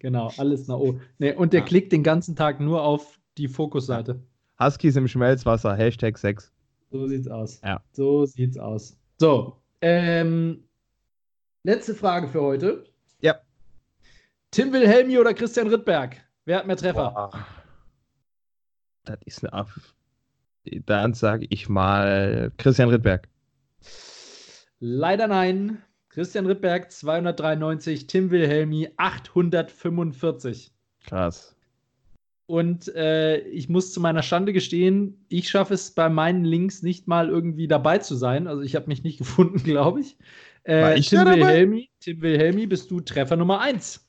genau, alles nach oben. Nee, und der Ja. klickt den ganzen Tag nur auf die Fokusseite. Huskies im Schmelzwasser, Hashtag Sex. So sieht's aus. Ja. So sieht's aus. So, ähm, letzte Frage für heute. Ja. Tim Wilhelmi oder Christian Rittberg? Wer hat mehr Treffer? Boah. Das ist eine. Aff- Dann sage ich mal Christian Rittberg. Leider nein. Christian Rittberg 293, Tim Wilhelmi 845. Krass. Und äh, ich muss zu meiner Schande gestehen, ich schaffe es bei meinen Links nicht mal irgendwie dabei zu sein. Also ich habe mich nicht gefunden, glaube ich. Äh, ich Tim? Wilhelmi, Tim Wilhelmi, bist du Treffer Nummer 1.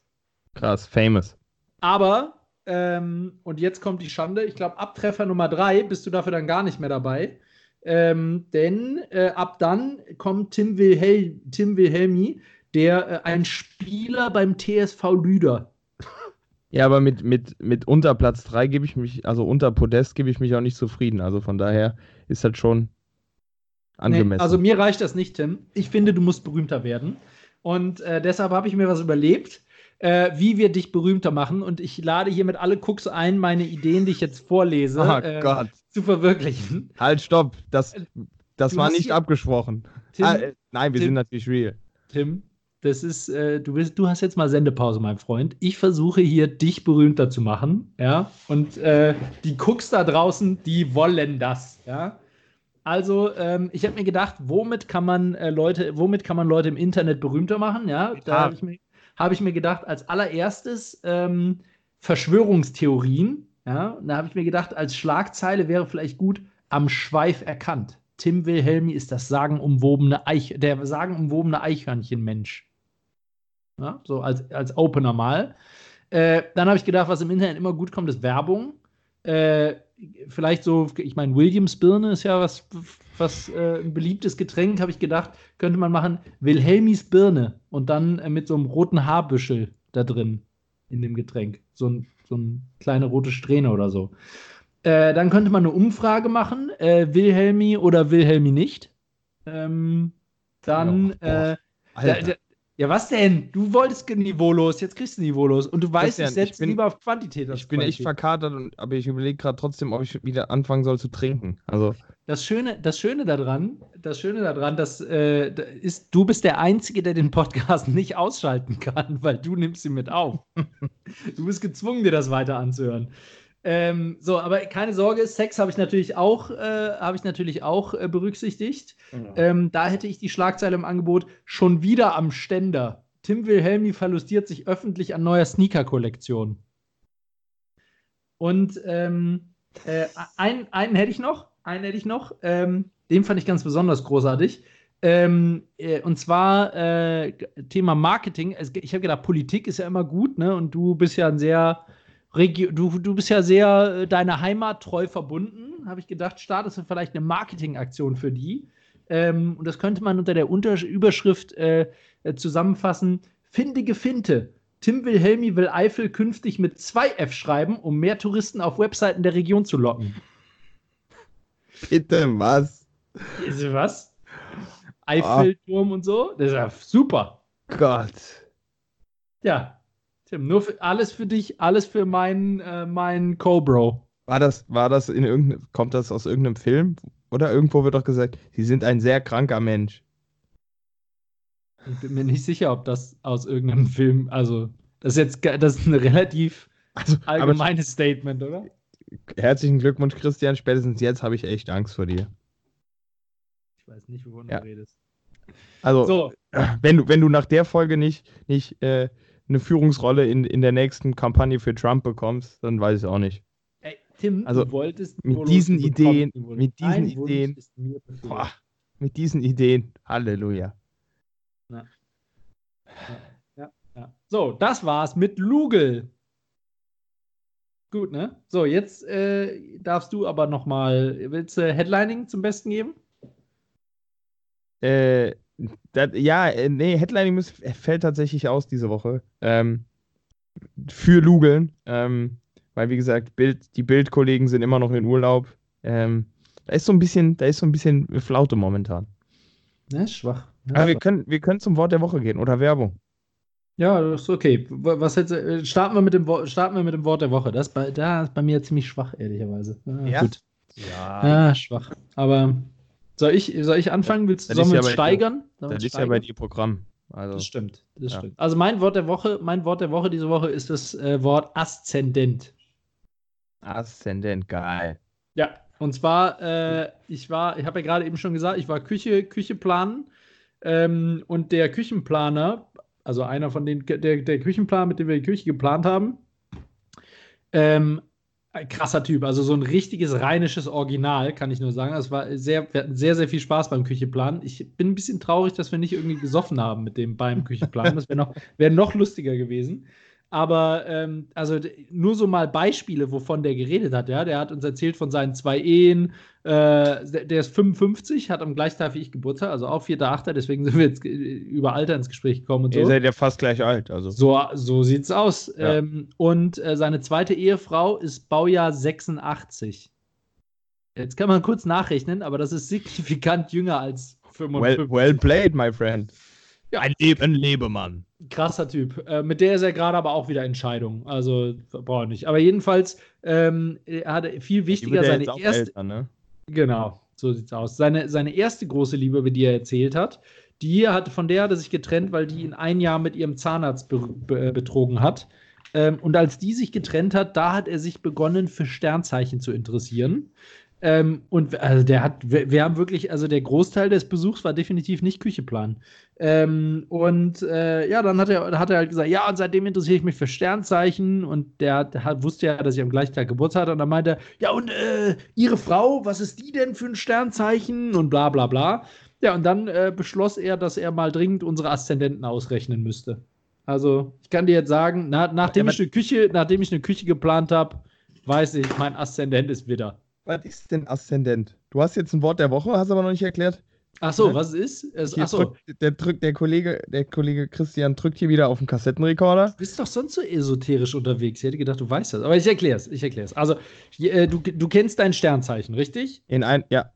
Krass. Famous. Aber, ähm, und jetzt kommt die Schande, ich glaube, ab Treffer Nummer 3 bist du dafür dann gar nicht mehr dabei. Ähm, denn äh, ab dann kommt Tim, Wilhel Tim Wilhelmi, der äh, ein Spieler beim TSV Lüder. Ja, aber mit, mit, mit unter Platz 3 gebe ich mich, also unter Podest gebe ich mich auch nicht zufrieden. Also von daher ist das schon angemessen. Nee, also mir reicht das nicht, Tim. Ich finde, du musst berühmter werden. Und äh, deshalb habe ich mir was überlegt, äh, wie wir dich berühmter machen. Und ich lade hiermit alle Cooks ein, meine Ideen, die ich jetzt vorlese, oh äh, zu verwirklichen. Halt, stopp. Das, das Du war nicht abgesprochen. Tim, ah, äh, nein, wir Tim- sind natürlich real. Tim, das ist, äh, du, bist, du hast jetzt mal Sendepause, mein Freund. Ich versuche hier, dich berühmter zu machen, ja. Und äh, die Cooks da draußen, die wollen das, ja. Also, ähm, ich habe mir gedacht, womit kann man äh, Leute, womit kann man Leute im Internet berühmter machen, ja? Da Haaren. habe ich, mir- hab ich mir gedacht, als allererstes ähm, Verschwörungstheorien, ja. Da habe ich mir gedacht, als Schlagzeile wäre vielleicht gut, am Schweif erkannt. Tim Wilhelmi ist das sagenumwobene Eich, der sagenumwobene Eichhörnchenmensch. Ja, so als, als Opener mal. Äh, dann habe ich gedacht, was im Internet immer gut kommt, ist Werbung. Äh, vielleicht so, ich meine, Williams Birne ist ja was, was äh, ein beliebtes Getränk, habe ich gedacht, könnte man machen, Wilhelmis Birne und dann äh, mit so einem roten Haarbüschel da drin in dem Getränk. So ein, so ein kleine rote Strähne oder so. Äh, dann könnte man eine Umfrage machen, äh, Wilhelmi oder Wilhelmi nicht. Ähm, dann, Ja, äh, da, da, ja, was denn? Du wolltest niveaulos, jetzt kriegst du niveaulos. Und du weißt, Christian, ich setze lieber auf Quantität. ich bin echt Qualität. verkatert, und, aber ich überlege gerade trotzdem, ob ich wieder anfangen soll zu trinken. Also, Das Schöne, das Schöne daran, das Schöne daran, dass äh, ist, du bist der Einzige, der den Podcast nicht ausschalten kann, weil du nimmst ihn mit auf. du bist gezwungen, dir das weiter anzuhören. Ähm, so, aber keine Sorge, Sex habe ich natürlich auch, äh, habe ich natürlich auch äh, berücksichtigt. Ähm, da hätte ich die Schlagzeile im Angebot schon wieder am Ständer. Tim Wilhelmi verlustiert sich öffentlich an neuer Sneaker-Kollektion. Und ähm, äh, einen, einen hätte ich noch, einen hätte ich noch. Ähm, den fand ich ganz besonders großartig. Ähm, äh, und zwar äh, Thema Marketing. Es, ich habe gedacht, Politik ist ja immer gut, ne? Und du bist ja ein sehr Regio du, du bist ja sehr äh, deiner Heimat treu verbunden. Habe ich gedacht, startest du vielleicht eine Marketingaktion für die. Ähm, und das könnte man unter der Unter Überschrift äh, äh, zusammenfassen: Findige Finte. Tim Wilhelmi will Eifel künftig mit 2F schreiben, um mehr Touristen auf Webseiten der Region zu locken. bitte, was? Ist was? Eiffelturm und so? Das ist ja super. Gott. Ja. Tim, nur für, alles für dich, alles für meinen äh, mein Co-Bro. War das, war das in irgendeinem, kommt das aus irgendeinem Film? Oder irgendwo wird doch gesagt, sie sind ein sehr kranker Mensch. Ich bin mir nicht sicher, ob das aus irgendeinem Film, also das ist jetzt das ist ein relativ Also, aber allgemeines Statement, oder? herzlichen Glückwunsch, Christian. Spätestens jetzt habe ich echt Angst vor dir. Ich weiß nicht, wovon Ja. du redest. Also, So, wenn du, wenn du nach der Folge nicht, nicht äh, eine Führungsrolle in, in der nächsten Kampagne für Trump bekommst, dann weiß ich auch nicht. ey, Tim, Also, du wolltest mit diesen Ideen- mit diesen Ideen-. Boah, mit diesen Ideen, Halleluja. Ja. So, das war's mit Lugel. Gut, ne? So, jetzt äh, darfst du aber noch mal, willst du Headlining zum Besten geben? Äh, das, ja, äh, nee, Headlining muss, fällt tatsächlich aus diese Woche. Ähm, für Lugeln. Ähm, weil, wie gesagt, Bild, die Bildkollegen sind immer noch in Urlaub. Ähm, Da ist so ein bisschen, da ist so ein bisschen Flaute momentan. Ja, schwach. Ja, Aber wir schwach. können, wir können zum Wort der Woche gehen oder Werbung. Ja, das ist okay. Was jetzt, äh, starten, wir mit dem, starten wir mit dem Wort der Woche. Das ist bei, da ist bei mir ziemlich schwach, ehrlicherweise. Ah, Ja? Gut. Ja. Ah, schwach. Aber soll ich, soll ich anfangen? Willst, sollen wir ja uns dir. steigern? Wir Das ist ja bei dir Programm. Also, Das stimmt, das Ja. stimmt. Also mein Wort der Woche, mein Wort der Woche diese Woche ist das äh, Wort Aszendent. Aszendent, geil. Ja, und zwar, äh, ich war, ich habe ja gerade eben schon gesagt, ich war Küche, Küche planen ähm, und der Küchenplaner, also einer von den, der, der Küchenplaner, mit dem wir die Küche geplant haben, ähm, ein krasser Typ, also so ein richtiges rheinisches Original, kann ich nur sagen. Es war sehr, wir hatten sehr, sehr viel Spaß beim Küchenplanen. Ich bin ein bisschen traurig, dass wir nicht irgendwie gesoffen haben mit dem beim Küchenplanen. Das wäre noch, wär noch lustiger gewesen. Aber ähm, also nur so mal Beispiele, wovon der geredet hat. Ja, der hat uns erzählt von seinen zwei Ehen. Äh, der, der ist 55, hat am gleichen Tag wie ich Geburtstag, also auch 4.8. Deswegen sind wir jetzt äh, über Alter ins Gespräch gekommen und Ihr so. seid ja fast gleich alt. Also. So, so sieht's aus. Ja. Ähm, und äh, seine zweite Ehefrau ist Baujahr 86. Jetzt kann man kurz nachrechnen, aber das ist signifikant jünger als Well, 55. well played, my friend. Ja. Ein, Leb ein Lebemann. Krasser Typ. Äh, mit der ist er gerade aber auch wieder Entscheidung. Also brauche ich nicht. Aber jedenfalls ähm, er hatte viel wichtiger seine erste. älter, ne? Genau, so sieht's aus. Seine, seine erste große Liebe, über die er erzählt hat, die hat, von der hat er sich getrennt, weil die ihn ein Jahr mit ihrem Zahnarzt be be betrogen hat. Ähm, und als die sich getrennt hat, da hat er sich begonnen, für Sternzeichen zu interessieren. Ähm, und also der hat, wir, wir haben wirklich, also der Großteil des Besuchs war definitiv nicht Kücheplan. Ähm, und äh, ja, dann hat er, hat er halt gesagt, ja, und seitdem interessiere ich mich für Sternzeichen. Und der, der hat, wusste ja, dass ich am gleichen Tag Geburtstag hatte. Und dann meinte er, ja, und äh, ihre Frau, was ist die denn für ein Sternzeichen? Und bla bla bla. Ja, und dann äh, beschloss er, dass er mal dringend unsere Aszendenten ausrechnen müsste. Also, ich kann dir jetzt sagen, na, nachdem, ich eine Küche, nachdem ich eine Küche geplant habe, weiß ich, mein Aszendent ist Widder. Was ist denn Aszendent? Du hast jetzt ein Wort der Woche, hast aber noch nicht erklärt. Ach so, Ne? was ist? Hier ach so, drückt, der, drückt, der, Kollege, der Kollege Christian drückt hier wieder auf den Kassettenrekorder. Du bist doch sonst so esoterisch unterwegs. Ich hätte gedacht, du weißt das. Aber ich erkläre es. Ich erkläre es. Also, äh, du, du kennst dein Sternzeichen, richtig? In ein, ja,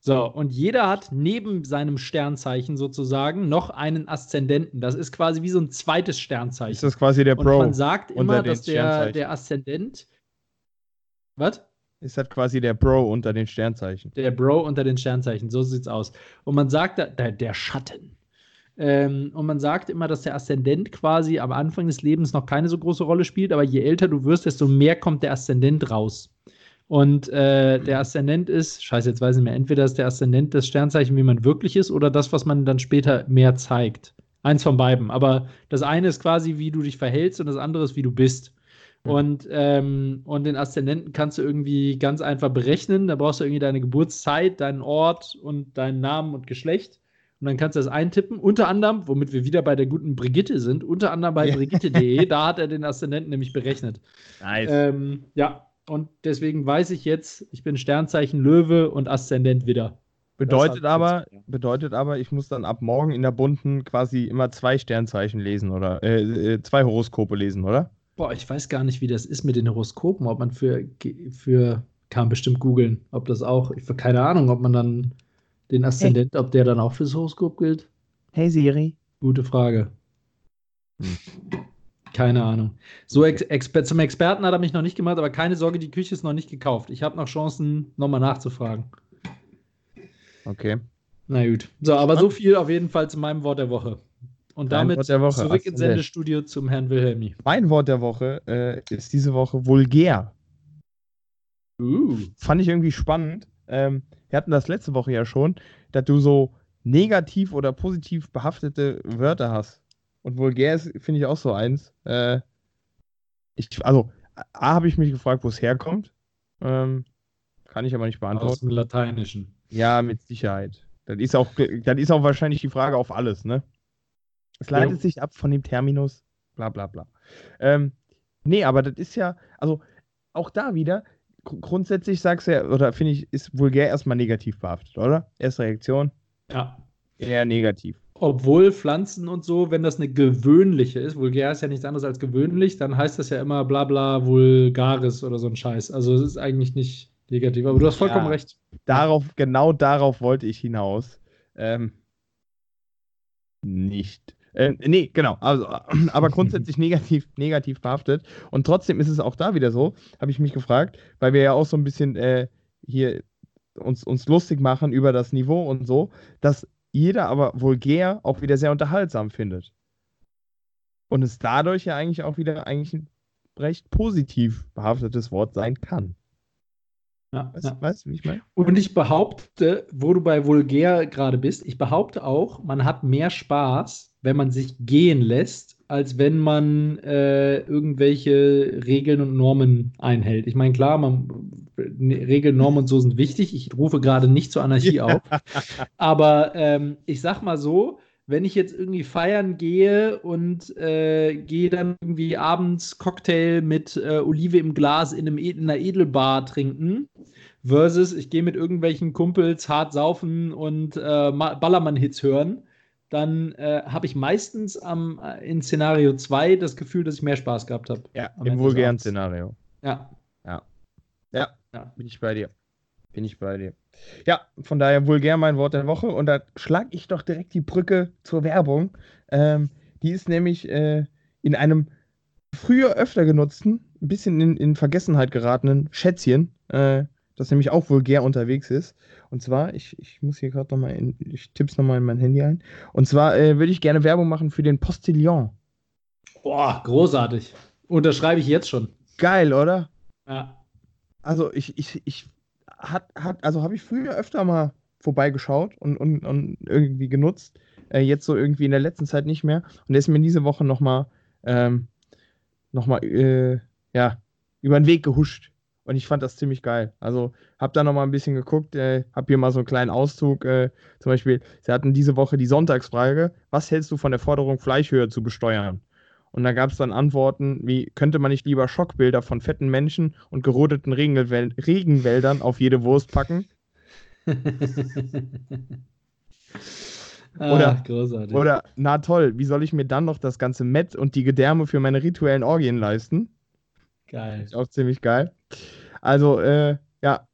So, und jeder hat neben seinem Sternzeichen sozusagen noch einen Aszendenten. Das ist quasi wie so ein zweites Sternzeichen. ist das quasi der und Pro. man sagt immer, dass der, der Aszendent. Was? Ist das quasi der Pro unter den Sternzeichen. Der Bro unter den Sternzeichen, so sieht's aus. Und man sagt, der, der Schatten. Ähm, und man sagt immer, dass der Aszendent quasi am Anfang des Lebens noch keine so große Rolle spielt, aber je älter du wirst, desto mehr kommt der Aszendent raus. Und äh, der Aszendent ist, scheiße, jetzt weiß ich nicht mehr, entweder ist der Aszendent das Sternzeichen, wie man wirklich ist, oder das, was man dann später mehr zeigt. Eins von beiden. Aber das eine ist quasi, wie du dich verhältst, und das andere ist, wie du bist. Und, ähm, und den Aszendenten kannst du irgendwie ganz einfach berechnen. Da brauchst du irgendwie deine Geburtszeit, deinen Ort und deinen Namen und Geschlecht. Und dann kannst du das eintippen. Unter anderem, womit wir wieder bei der guten Brigitte sind, unter anderem bei Ja. brigitte.de, da hat er den Aszendenten nämlich berechnet. Nice. Ähm, ja, und deswegen weiß ich jetzt, ich bin Sternzeichen Löwe und Aszendent wieder. bedeutet aber, jetzt- bedeutet aber, ich muss dann ab morgen in der bunten quasi immer zwei Sternzeichen lesen oder äh, äh, zwei Horoskope lesen, oder? Boah, ich weiß gar nicht, wie das ist mit den Horoskopen, ob man für, für kann man bestimmt googeln, ob das auch, ich keine Ahnung, ob man dann den Aszendent, ob der dann auch fürs Horoskop gilt. Hey Siri. Gute Frage. Hm. Keine Ahnung. So Ex Exper zum Experten hat er mich noch nicht gemacht, aber keine Sorge, die Küche ist noch nicht gekauft. Ich habe noch Chancen, nochmal nachzufragen. Okay. Na gut. So, aber so viel auf jeden Fall zu meinem Wort der Woche. Und Dein damit zurück ins. Sendestudio zum Herrn Wilhelmi. Mein Wort der Woche äh, ist diese Woche vulgär. Uh. Fand ich irgendwie spannend. Ähm, wir hatten das letzte Woche ja schon, dass du so negativ oder positiv behaftete Wörter hast. Und vulgär ist, finde ich, auch so eins. Äh, ich, also, A, habe ich mich gefragt, wo es herkommt. Ähm, kann ich aber nicht Aus beantworten. dem Lateinischen. Ja, mit Sicherheit. Das ist auch, das ist auch wahrscheinlich die Frage auf alles, ne? Es leitet Jo. sich ab von dem Terminus, bla bla bla. Ähm, nee, aber das ist ja, also auch da wieder, gr- grundsätzlich sagst du ja, oder finde ich, ist vulgär erstmal negativ behaftet, oder? Erste Reaktion, Ja. eher negativ. Obwohl Pflanzen und so, wenn das eine gewöhnliche ist, vulgär ist ja nichts anderes als gewöhnlich, dann heißt das ja immer bla bla vulgaris oder so ein Scheiß. Also es ist eigentlich nicht, negativ. Aber du hast vollkommen ja, recht. Darauf, genau darauf wollte ich hinaus. Ähm, nicht. Äh, nee, genau. Also, aber grundsätzlich negativ, negativ behaftet. Und trotzdem ist es auch da wieder so, habe ich mich gefragt, weil wir ja auch so ein bisschen äh, hier uns, uns lustig machen über das Niveau und so, dass jeder aber vulgär auch wieder sehr unterhaltsam findet. Und es dadurch ja eigentlich auch wieder eigentlich ein recht positiv behaftetes Wort sein kann. Ja, weißt, ja. weißt du, wie ich meine? Und ich behaupte, wo du bei vulgär gerade bist, ich behaupte auch, man hat mehr Spaß, wenn man sich gehen lässt, als wenn man äh, irgendwelche Regeln und Normen einhält. Ich meine, klar, man, Regeln, Normen und so sind wichtig. Ich rufe gerade nicht zur Anarchie auf. Aber ähm, ich sag mal so, wenn ich jetzt irgendwie feiern gehe und äh, gehe dann irgendwie abends Cocktail mit äh, Olive im Glas in, einem, in einer Edelbar trinken, versus ich gehe mit irgendwelchen Kumpels hart saufen und äh, Ballermann-Hits hören, dann äh, habe ich meistens am, äh, in Szenario 2 das Gefühl, dass ich mehr Spaß gehabt habe. Ja, im vulgären Szenario. Ja. Ja. Ja, ja, bin ich bei dir. Bin ich bei dir. Ja, von daher vulgär mein Wort der Woche. Und da schlage ich doch direkt die Brücke zur Werbung. Ähm, die ist nämlich äh, in einem früher öfter genutzten, ein bisschen in, in Vergessenheit geratenen Schätzchen, äh, das nämlich auch vulgär unterwegs ist. Und zwar, ich, ich muss hier gerade nochmal, in, ich tipp's nochmal in mein Handy ein. Und zwar äh, würde ich gerne Werbung machen für den Postillon. Boah, großartig. Unterschreibe ich jetzt schon. Geil, oder? Ja. Also ich, ich, ich hat, hat, also habe ich früher öfter mal vorbeigeschaut und, und, und irgendwie genutzt. Äh, jetzt so irgendwie in der letzten Zeit nicht mehr. Und der ist mir diese Woche nochmal ähm, noch äh, ja, über den Weg gehuscht. Und ich fand das ziemlich geil. Also habe da nochmal ein bisschen geguckt, äh, habe hier mal so einen kleinen Auszug. Äh, zum Beispiel, sie hatten diese Woche die Sonntagsfrage, was hältst du von der Forderung, Fleischhöhe zu besteuern? Und da gab es dann Antworten wie, könnte man nicht lieber Schockbilder von fetten Menschen und gerodeten Regenwäl Regenwäldern auf jede Wurst packen? oder, ah, oder, na toll, wie soll ich mir dann noch das ganze Met und die Gedärme für meine rituellen Orgien leisten? Geil. Ist auch ziemlich geil. Also, äh, ja,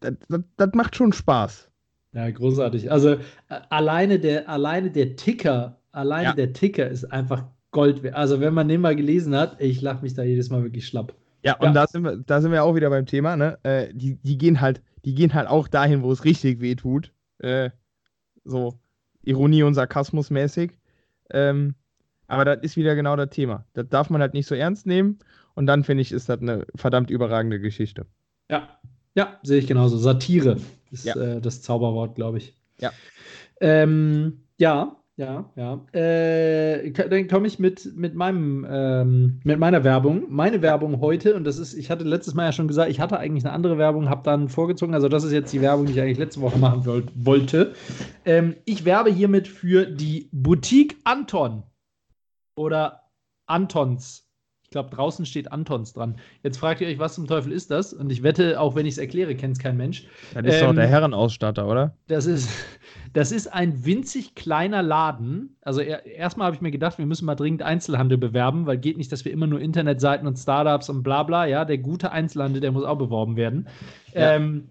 das, das, das macht schon Spaß. Ja, großartig. Also äh, alleine der, alleine der Ticker, alleine ja. der Ticker ist einfach Gold wert. Also wenn man den mal gelesen hat, ich lache mich da jedes Mal wirklich schlapp. Ja, und ja. Da, sind wir, da sind wir auch wieder beim Thema, ne? Äh, die, die, gehen halt, die gehen halt auch dahin, wo es richtig weh tut. Äh, so Ironie und Sarkasmus mäßig. Ähm, aber das ist wieder genau das Thema. Das darf man halt nicht so ernst nehmen. Und dann finde ich, ist das eine verdammt überragende Geschichte. Ja, ja, sehe ich genauso. Satire ist ja. äh, das Zauberwort, glaube ich. Ja. Ähm, ja, ja, ja. Äh, dann komme ich mit, mit, meinem, ähm, mit meiner Werbung. Meine Werbung heute, und das ist, ich hatte letztes Mal ja schon gesagt, ich hatte eigentlich eine andere Werbung, habe dann vorgezogen. Also, das ist jetzt die Werbung, die ich eigentlich letzte Woche machen wollt, wollte. Ähm, ich werbe hiermit für die Boutique Anton oder Antons glaube, draußen steht Antons dran. Jetzt fragt ihr euch, was zum Teufel ist das? Und ich wette, auch wenn ich es erkläre, kennt es kein Mensch. Das ist ähm, doch der Herrenausstatter, oder? Das ist, das ist ein winzig kleiner Laden. Also er, erstmal habe ich mir gedacht, wir müssen mal dringend Einzelhandel bewerben, weil geht nicht, dass wir immer nur Internetseiten und Startups und bla bla. Ja, der gute Einzelhandel, der muss auch beworben werden. Ja. Ähm,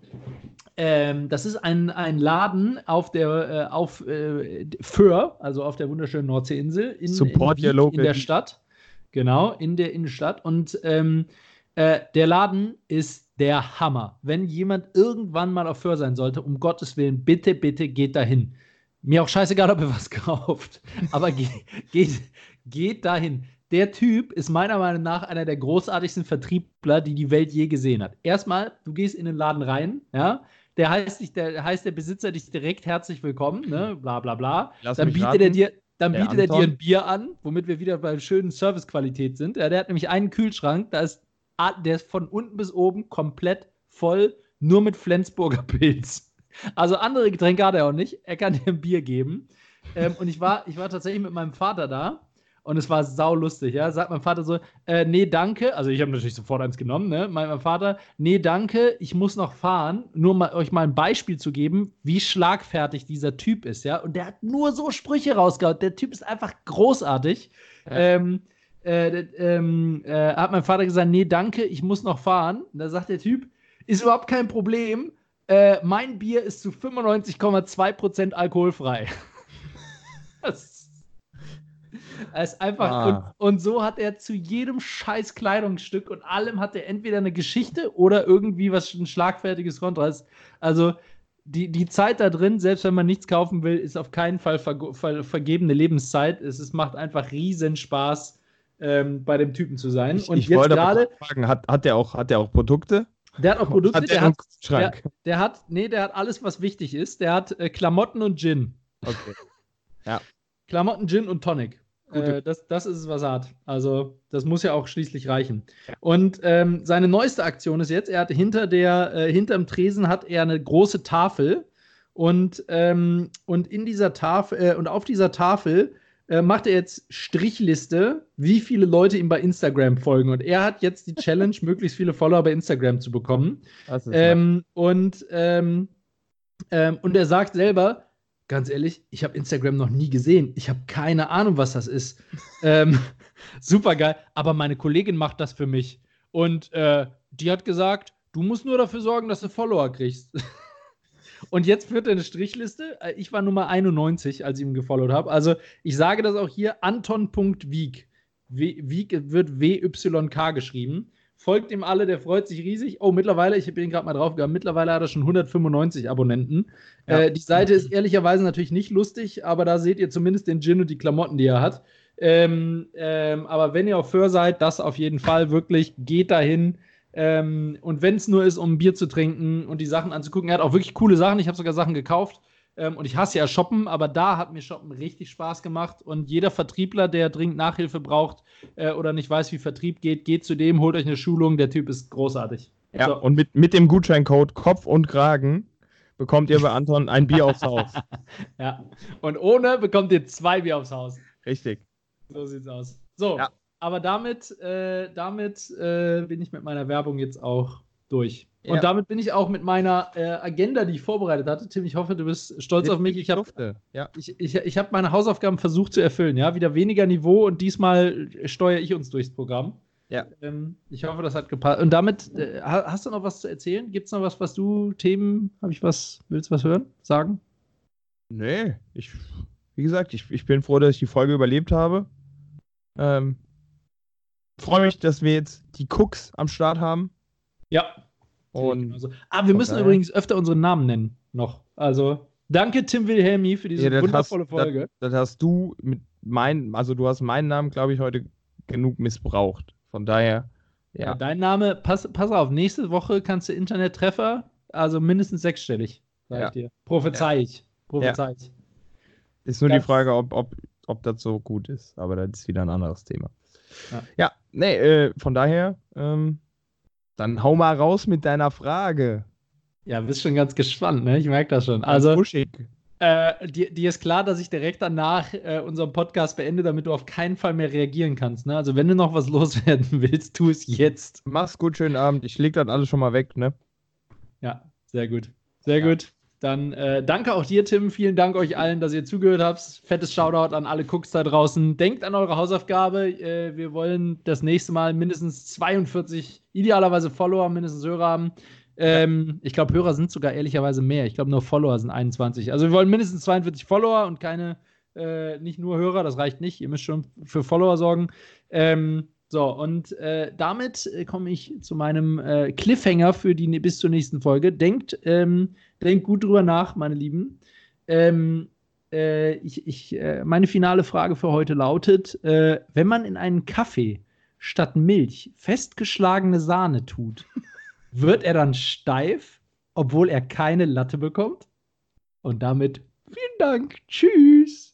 ähm, das ist ein, ein Laden auf der äh, auf äh, Föhr, also auf der wunderschönen Nordseeinsel in, Support in, in, in der Stadt. Genau, in der Innenstadt. Und ähm, äh, der Laden ist der Hammer. Wenn jemand irgendwann mal auf Föhr sein sollte, um Gottes Willen, bitte, bitte geht dahin. Mir auch scheißegal, ob ihr was kauft. Aber geht, geht, geht dahin. Der Typ ist meiner Meinung nach einer der großartigsten Vertriebler, die die Welt je gesehen hat. Erstmal, du gehst in den Laden rein, ja, der heißt, dich, der heißt der Besitzer dich direkt herzlich willkommen, ne? bla bla bla. Lass dann bietet raten. er dir, dann bietet er dir ein Bier an, womit wir wieder bei schönen Servicequalität sind. Ja, der hat nämlich einen Kühlschrank, da ist, der ist von unten bis oben komplett voll, nur mit Flensburger Pilz. Also andere Getränke hat er auch nicht. Er kann dir ein Bier geben. Ähm, und ich war, ich war tatsächlich mit meinem Vater da und es war saulustig, ja. Sagt mein Vater so, äh, nee, danke. Also ich habe natürlich sofort eins genommen, ne? Mein, mein, Vater, nee, danke, ich muss noch fahren. Nur mal, euch mal ein Beispiel zu geben, wie schlagfertig dieser Typ ist, ja. Und der hat nur so Sprüche rausgehauen. Der Typ ist einfach großartig. Ja. Ähm, äh, ähm, äh, hat mein Vater gesagt, nee, danke, ich muss noch fahren. Und da sagt der Typ, ist überhaupt kein Problem. Äh, mein Bier ist zu 95,2% alkoholfrei. das ist einfach. Ah. Und, und, so hat er zu jedem scheiß Kleidungsstück und allem hat er entweder eine Geschichte oder irgendwie was ein schlagfertiges Kontrast. Also die, die Zeit da drin, selbst wenn man nichts kaufen will, ist auf keinen Fall ver ver vergebene Lebenszeit. Es, es macht einfach riesen Spaß, ähm, bei dem Typen zu sein. Ich, und ich jetzt gerade. fragen, hat, hat, der auch, hat der auch Produkte? Der hat auch Produkte, hat der, der, hat, der, der, hat, nee, der hat alles, was wichtig ist. Der hat äh, Klamotten und Gin. Okay. Ja. Klamotten, Gin und Tonic. Äh, das, das ist es, was er hat. Also, das muss ja auch schließlich reichen. Und ähm, seine neueste Aktion ist jetzt, er hat hinter der, äh, hinterm Tresen hat er eine große Tafel und, ähm, und in dieser Tafel, äh, und auf dieser Tafel äh, macht er jetzt Strichliste, wie viele Leute ihm bei Instagram folgen. Und er hat jetzt die Challenge, möglichst viele Follower bei Instagram zu bekommen. Ähm, und, ähm, ähm, und er sagt selber, ganz ehrlich, ich habe Instagram noch nie gesehen. Ich habe keine Ahnung, was das ist. ähm, Super geil. Aber meine Kollegin macht das für mich. Und äh, die hat gesagt, du musst nur dafür sorgen, dass du Follower kriegst. Und jetzt führt er eine Strichliste. Äh, ich war Nummer 91, als ich ihn gefollowt habe. Also ich sage das auch hier, anton.wieg. Wieg wird W-Y-K geschrieben. Folgt ihm alle, der freut sich riesig. Oh, mittlerweile, ich bin gerade mal draufgegangen, mittlerweile hat er schon 195 Abonnenten. Ja. Äh, die Seite ist ehrlicherweise natürlich nicht lustig, aber da seht ihr zumindest den Gin und die Klamotten, die er hat. Ähm, ähm, aber wenn ihr auf Föhr seid, das auf jeden Fall wirklich, geht dahin. Ähm, und wenn es nur ist, um ein Bier zu trinken und die Sachen anzugucken, er hat auch wirklich coole Sachen. Ich habe sogar Sachen gekauft. Ähm, und ich hasse ja Shoppen, aber da hat mir Shoppen richtig Spaß gemacht. Und jeder Vertriebler, der dringend Nachhilfe braucht äh, oder nicht weiß, wie Vertrieb geht, geht zu dem, holt euch eine Schulung. Der Typ ist großartig. Ja, so. und mit, mit dem Gutscheincode Kopf und Kragen bekommt ihr bei Anton ein Bier aufs Haus. ja, und ohne bekommt ihr zwei Bier aufs Haus. Richtig. So sieht's aus. So, ja. aber damit, äh, damit äh, bin ich mit meiner Werbung jetzt auch durch. Und ja. damit bin ich auch mit meiner äh, Agenda, die ich vorbereitet hatte. Tim, ich hoffe, du bist stolz auf mich. Ich habe ja. ich, ich, ich hab meine Hausaufgaben versucht zu erfüllen. Ja, wieder weniger Niveau und diesmal steuere ich uns durchs Programm. Ja. Ähm, ich hoffe, das hat gepasst. Und damit, äh, hast du noch was zu erzählen? Gibt es noch was, was du, Themen, habe ich was, willst du was hören, sagen? Nee, ich, wie gesagt, ich, ich bin froh, dass ich die Folge überlebt habe. Ähm, freue mich, dass wir jetzt die Cooks am Start haben. Ja. Und also. Ah, wir müssen übrigens öfter unseren Namen nennen noch. Also danke Tim Wilhelmi für diese ja, wundervolle hast, Folge. Das, das, hast du mit meinem, also du hast meinen Namen, glaube ich, heute genug missbraucht. Von daher, ja. ja. Dein Name, pass, pass auf, nächste Woche kannst du Internettreffer, also mindestens sechsstellig, sag ja. ich dir. Prophezei ich. Prophezei ich. Ist nur das, die Frage, ob, ob ob das so gut ist. Aber das ist wieder ein anderes Thema. Ja, ja nee, äh, von daher, ähm, dann hau mal raus mit deiner Frage. Ja, bist schon ganz gespannt, ne? Ich merke das schon. Also, äh, dir, dir, ist klar, dass ich direkt danach äh, unseren Podcast beende, damit du auf keinen Fall mehr reagieren kannst. Ne? Also, wenn du noch was loswerden willst, tu es jetzt. Mach's gut, schönen Abend. Ich leg das alles schon mal weg, ne? Ja, sehr gut. Sehr ja. gut. Dann äh, danke auch dir, Tim. Vielen Dank euch allen, dass ihr zugehört habt. Fettes Shoutout an alle Cooks da draußen. Denkt an eure Hausaufgabe. Äh, wir wollen das nächste Mal mindestens 42, idealerweise Follower, mindestens Hörer haben. Ähm, ich glaube, Hörer sind sogar ehrlicherweise mehr. Ich glaube, nur Follower sind 21. Also wir wollen mindestens 42 Follower und keine, äh, nicht nur Hörer. Das reicht nicht. Ihr müsst schon für Follower sorgen. Ähm, so, und äh, damit äh, komme ich zu meinem äh, Cliffhanger für die bis zur nächsten Folge. Denkt, ähm, denkt gut drüber nach, meine Lieben. Ähm, äh, ich, ich, äh, meine finale Frage für heute lautet: äh, Wenn man in einen Kaffee statt Milch festgeschlagene Sahne tut, wird er dann steif, obwohl er keine Latte bekommt? Und damit vielen Dank. Tschüss.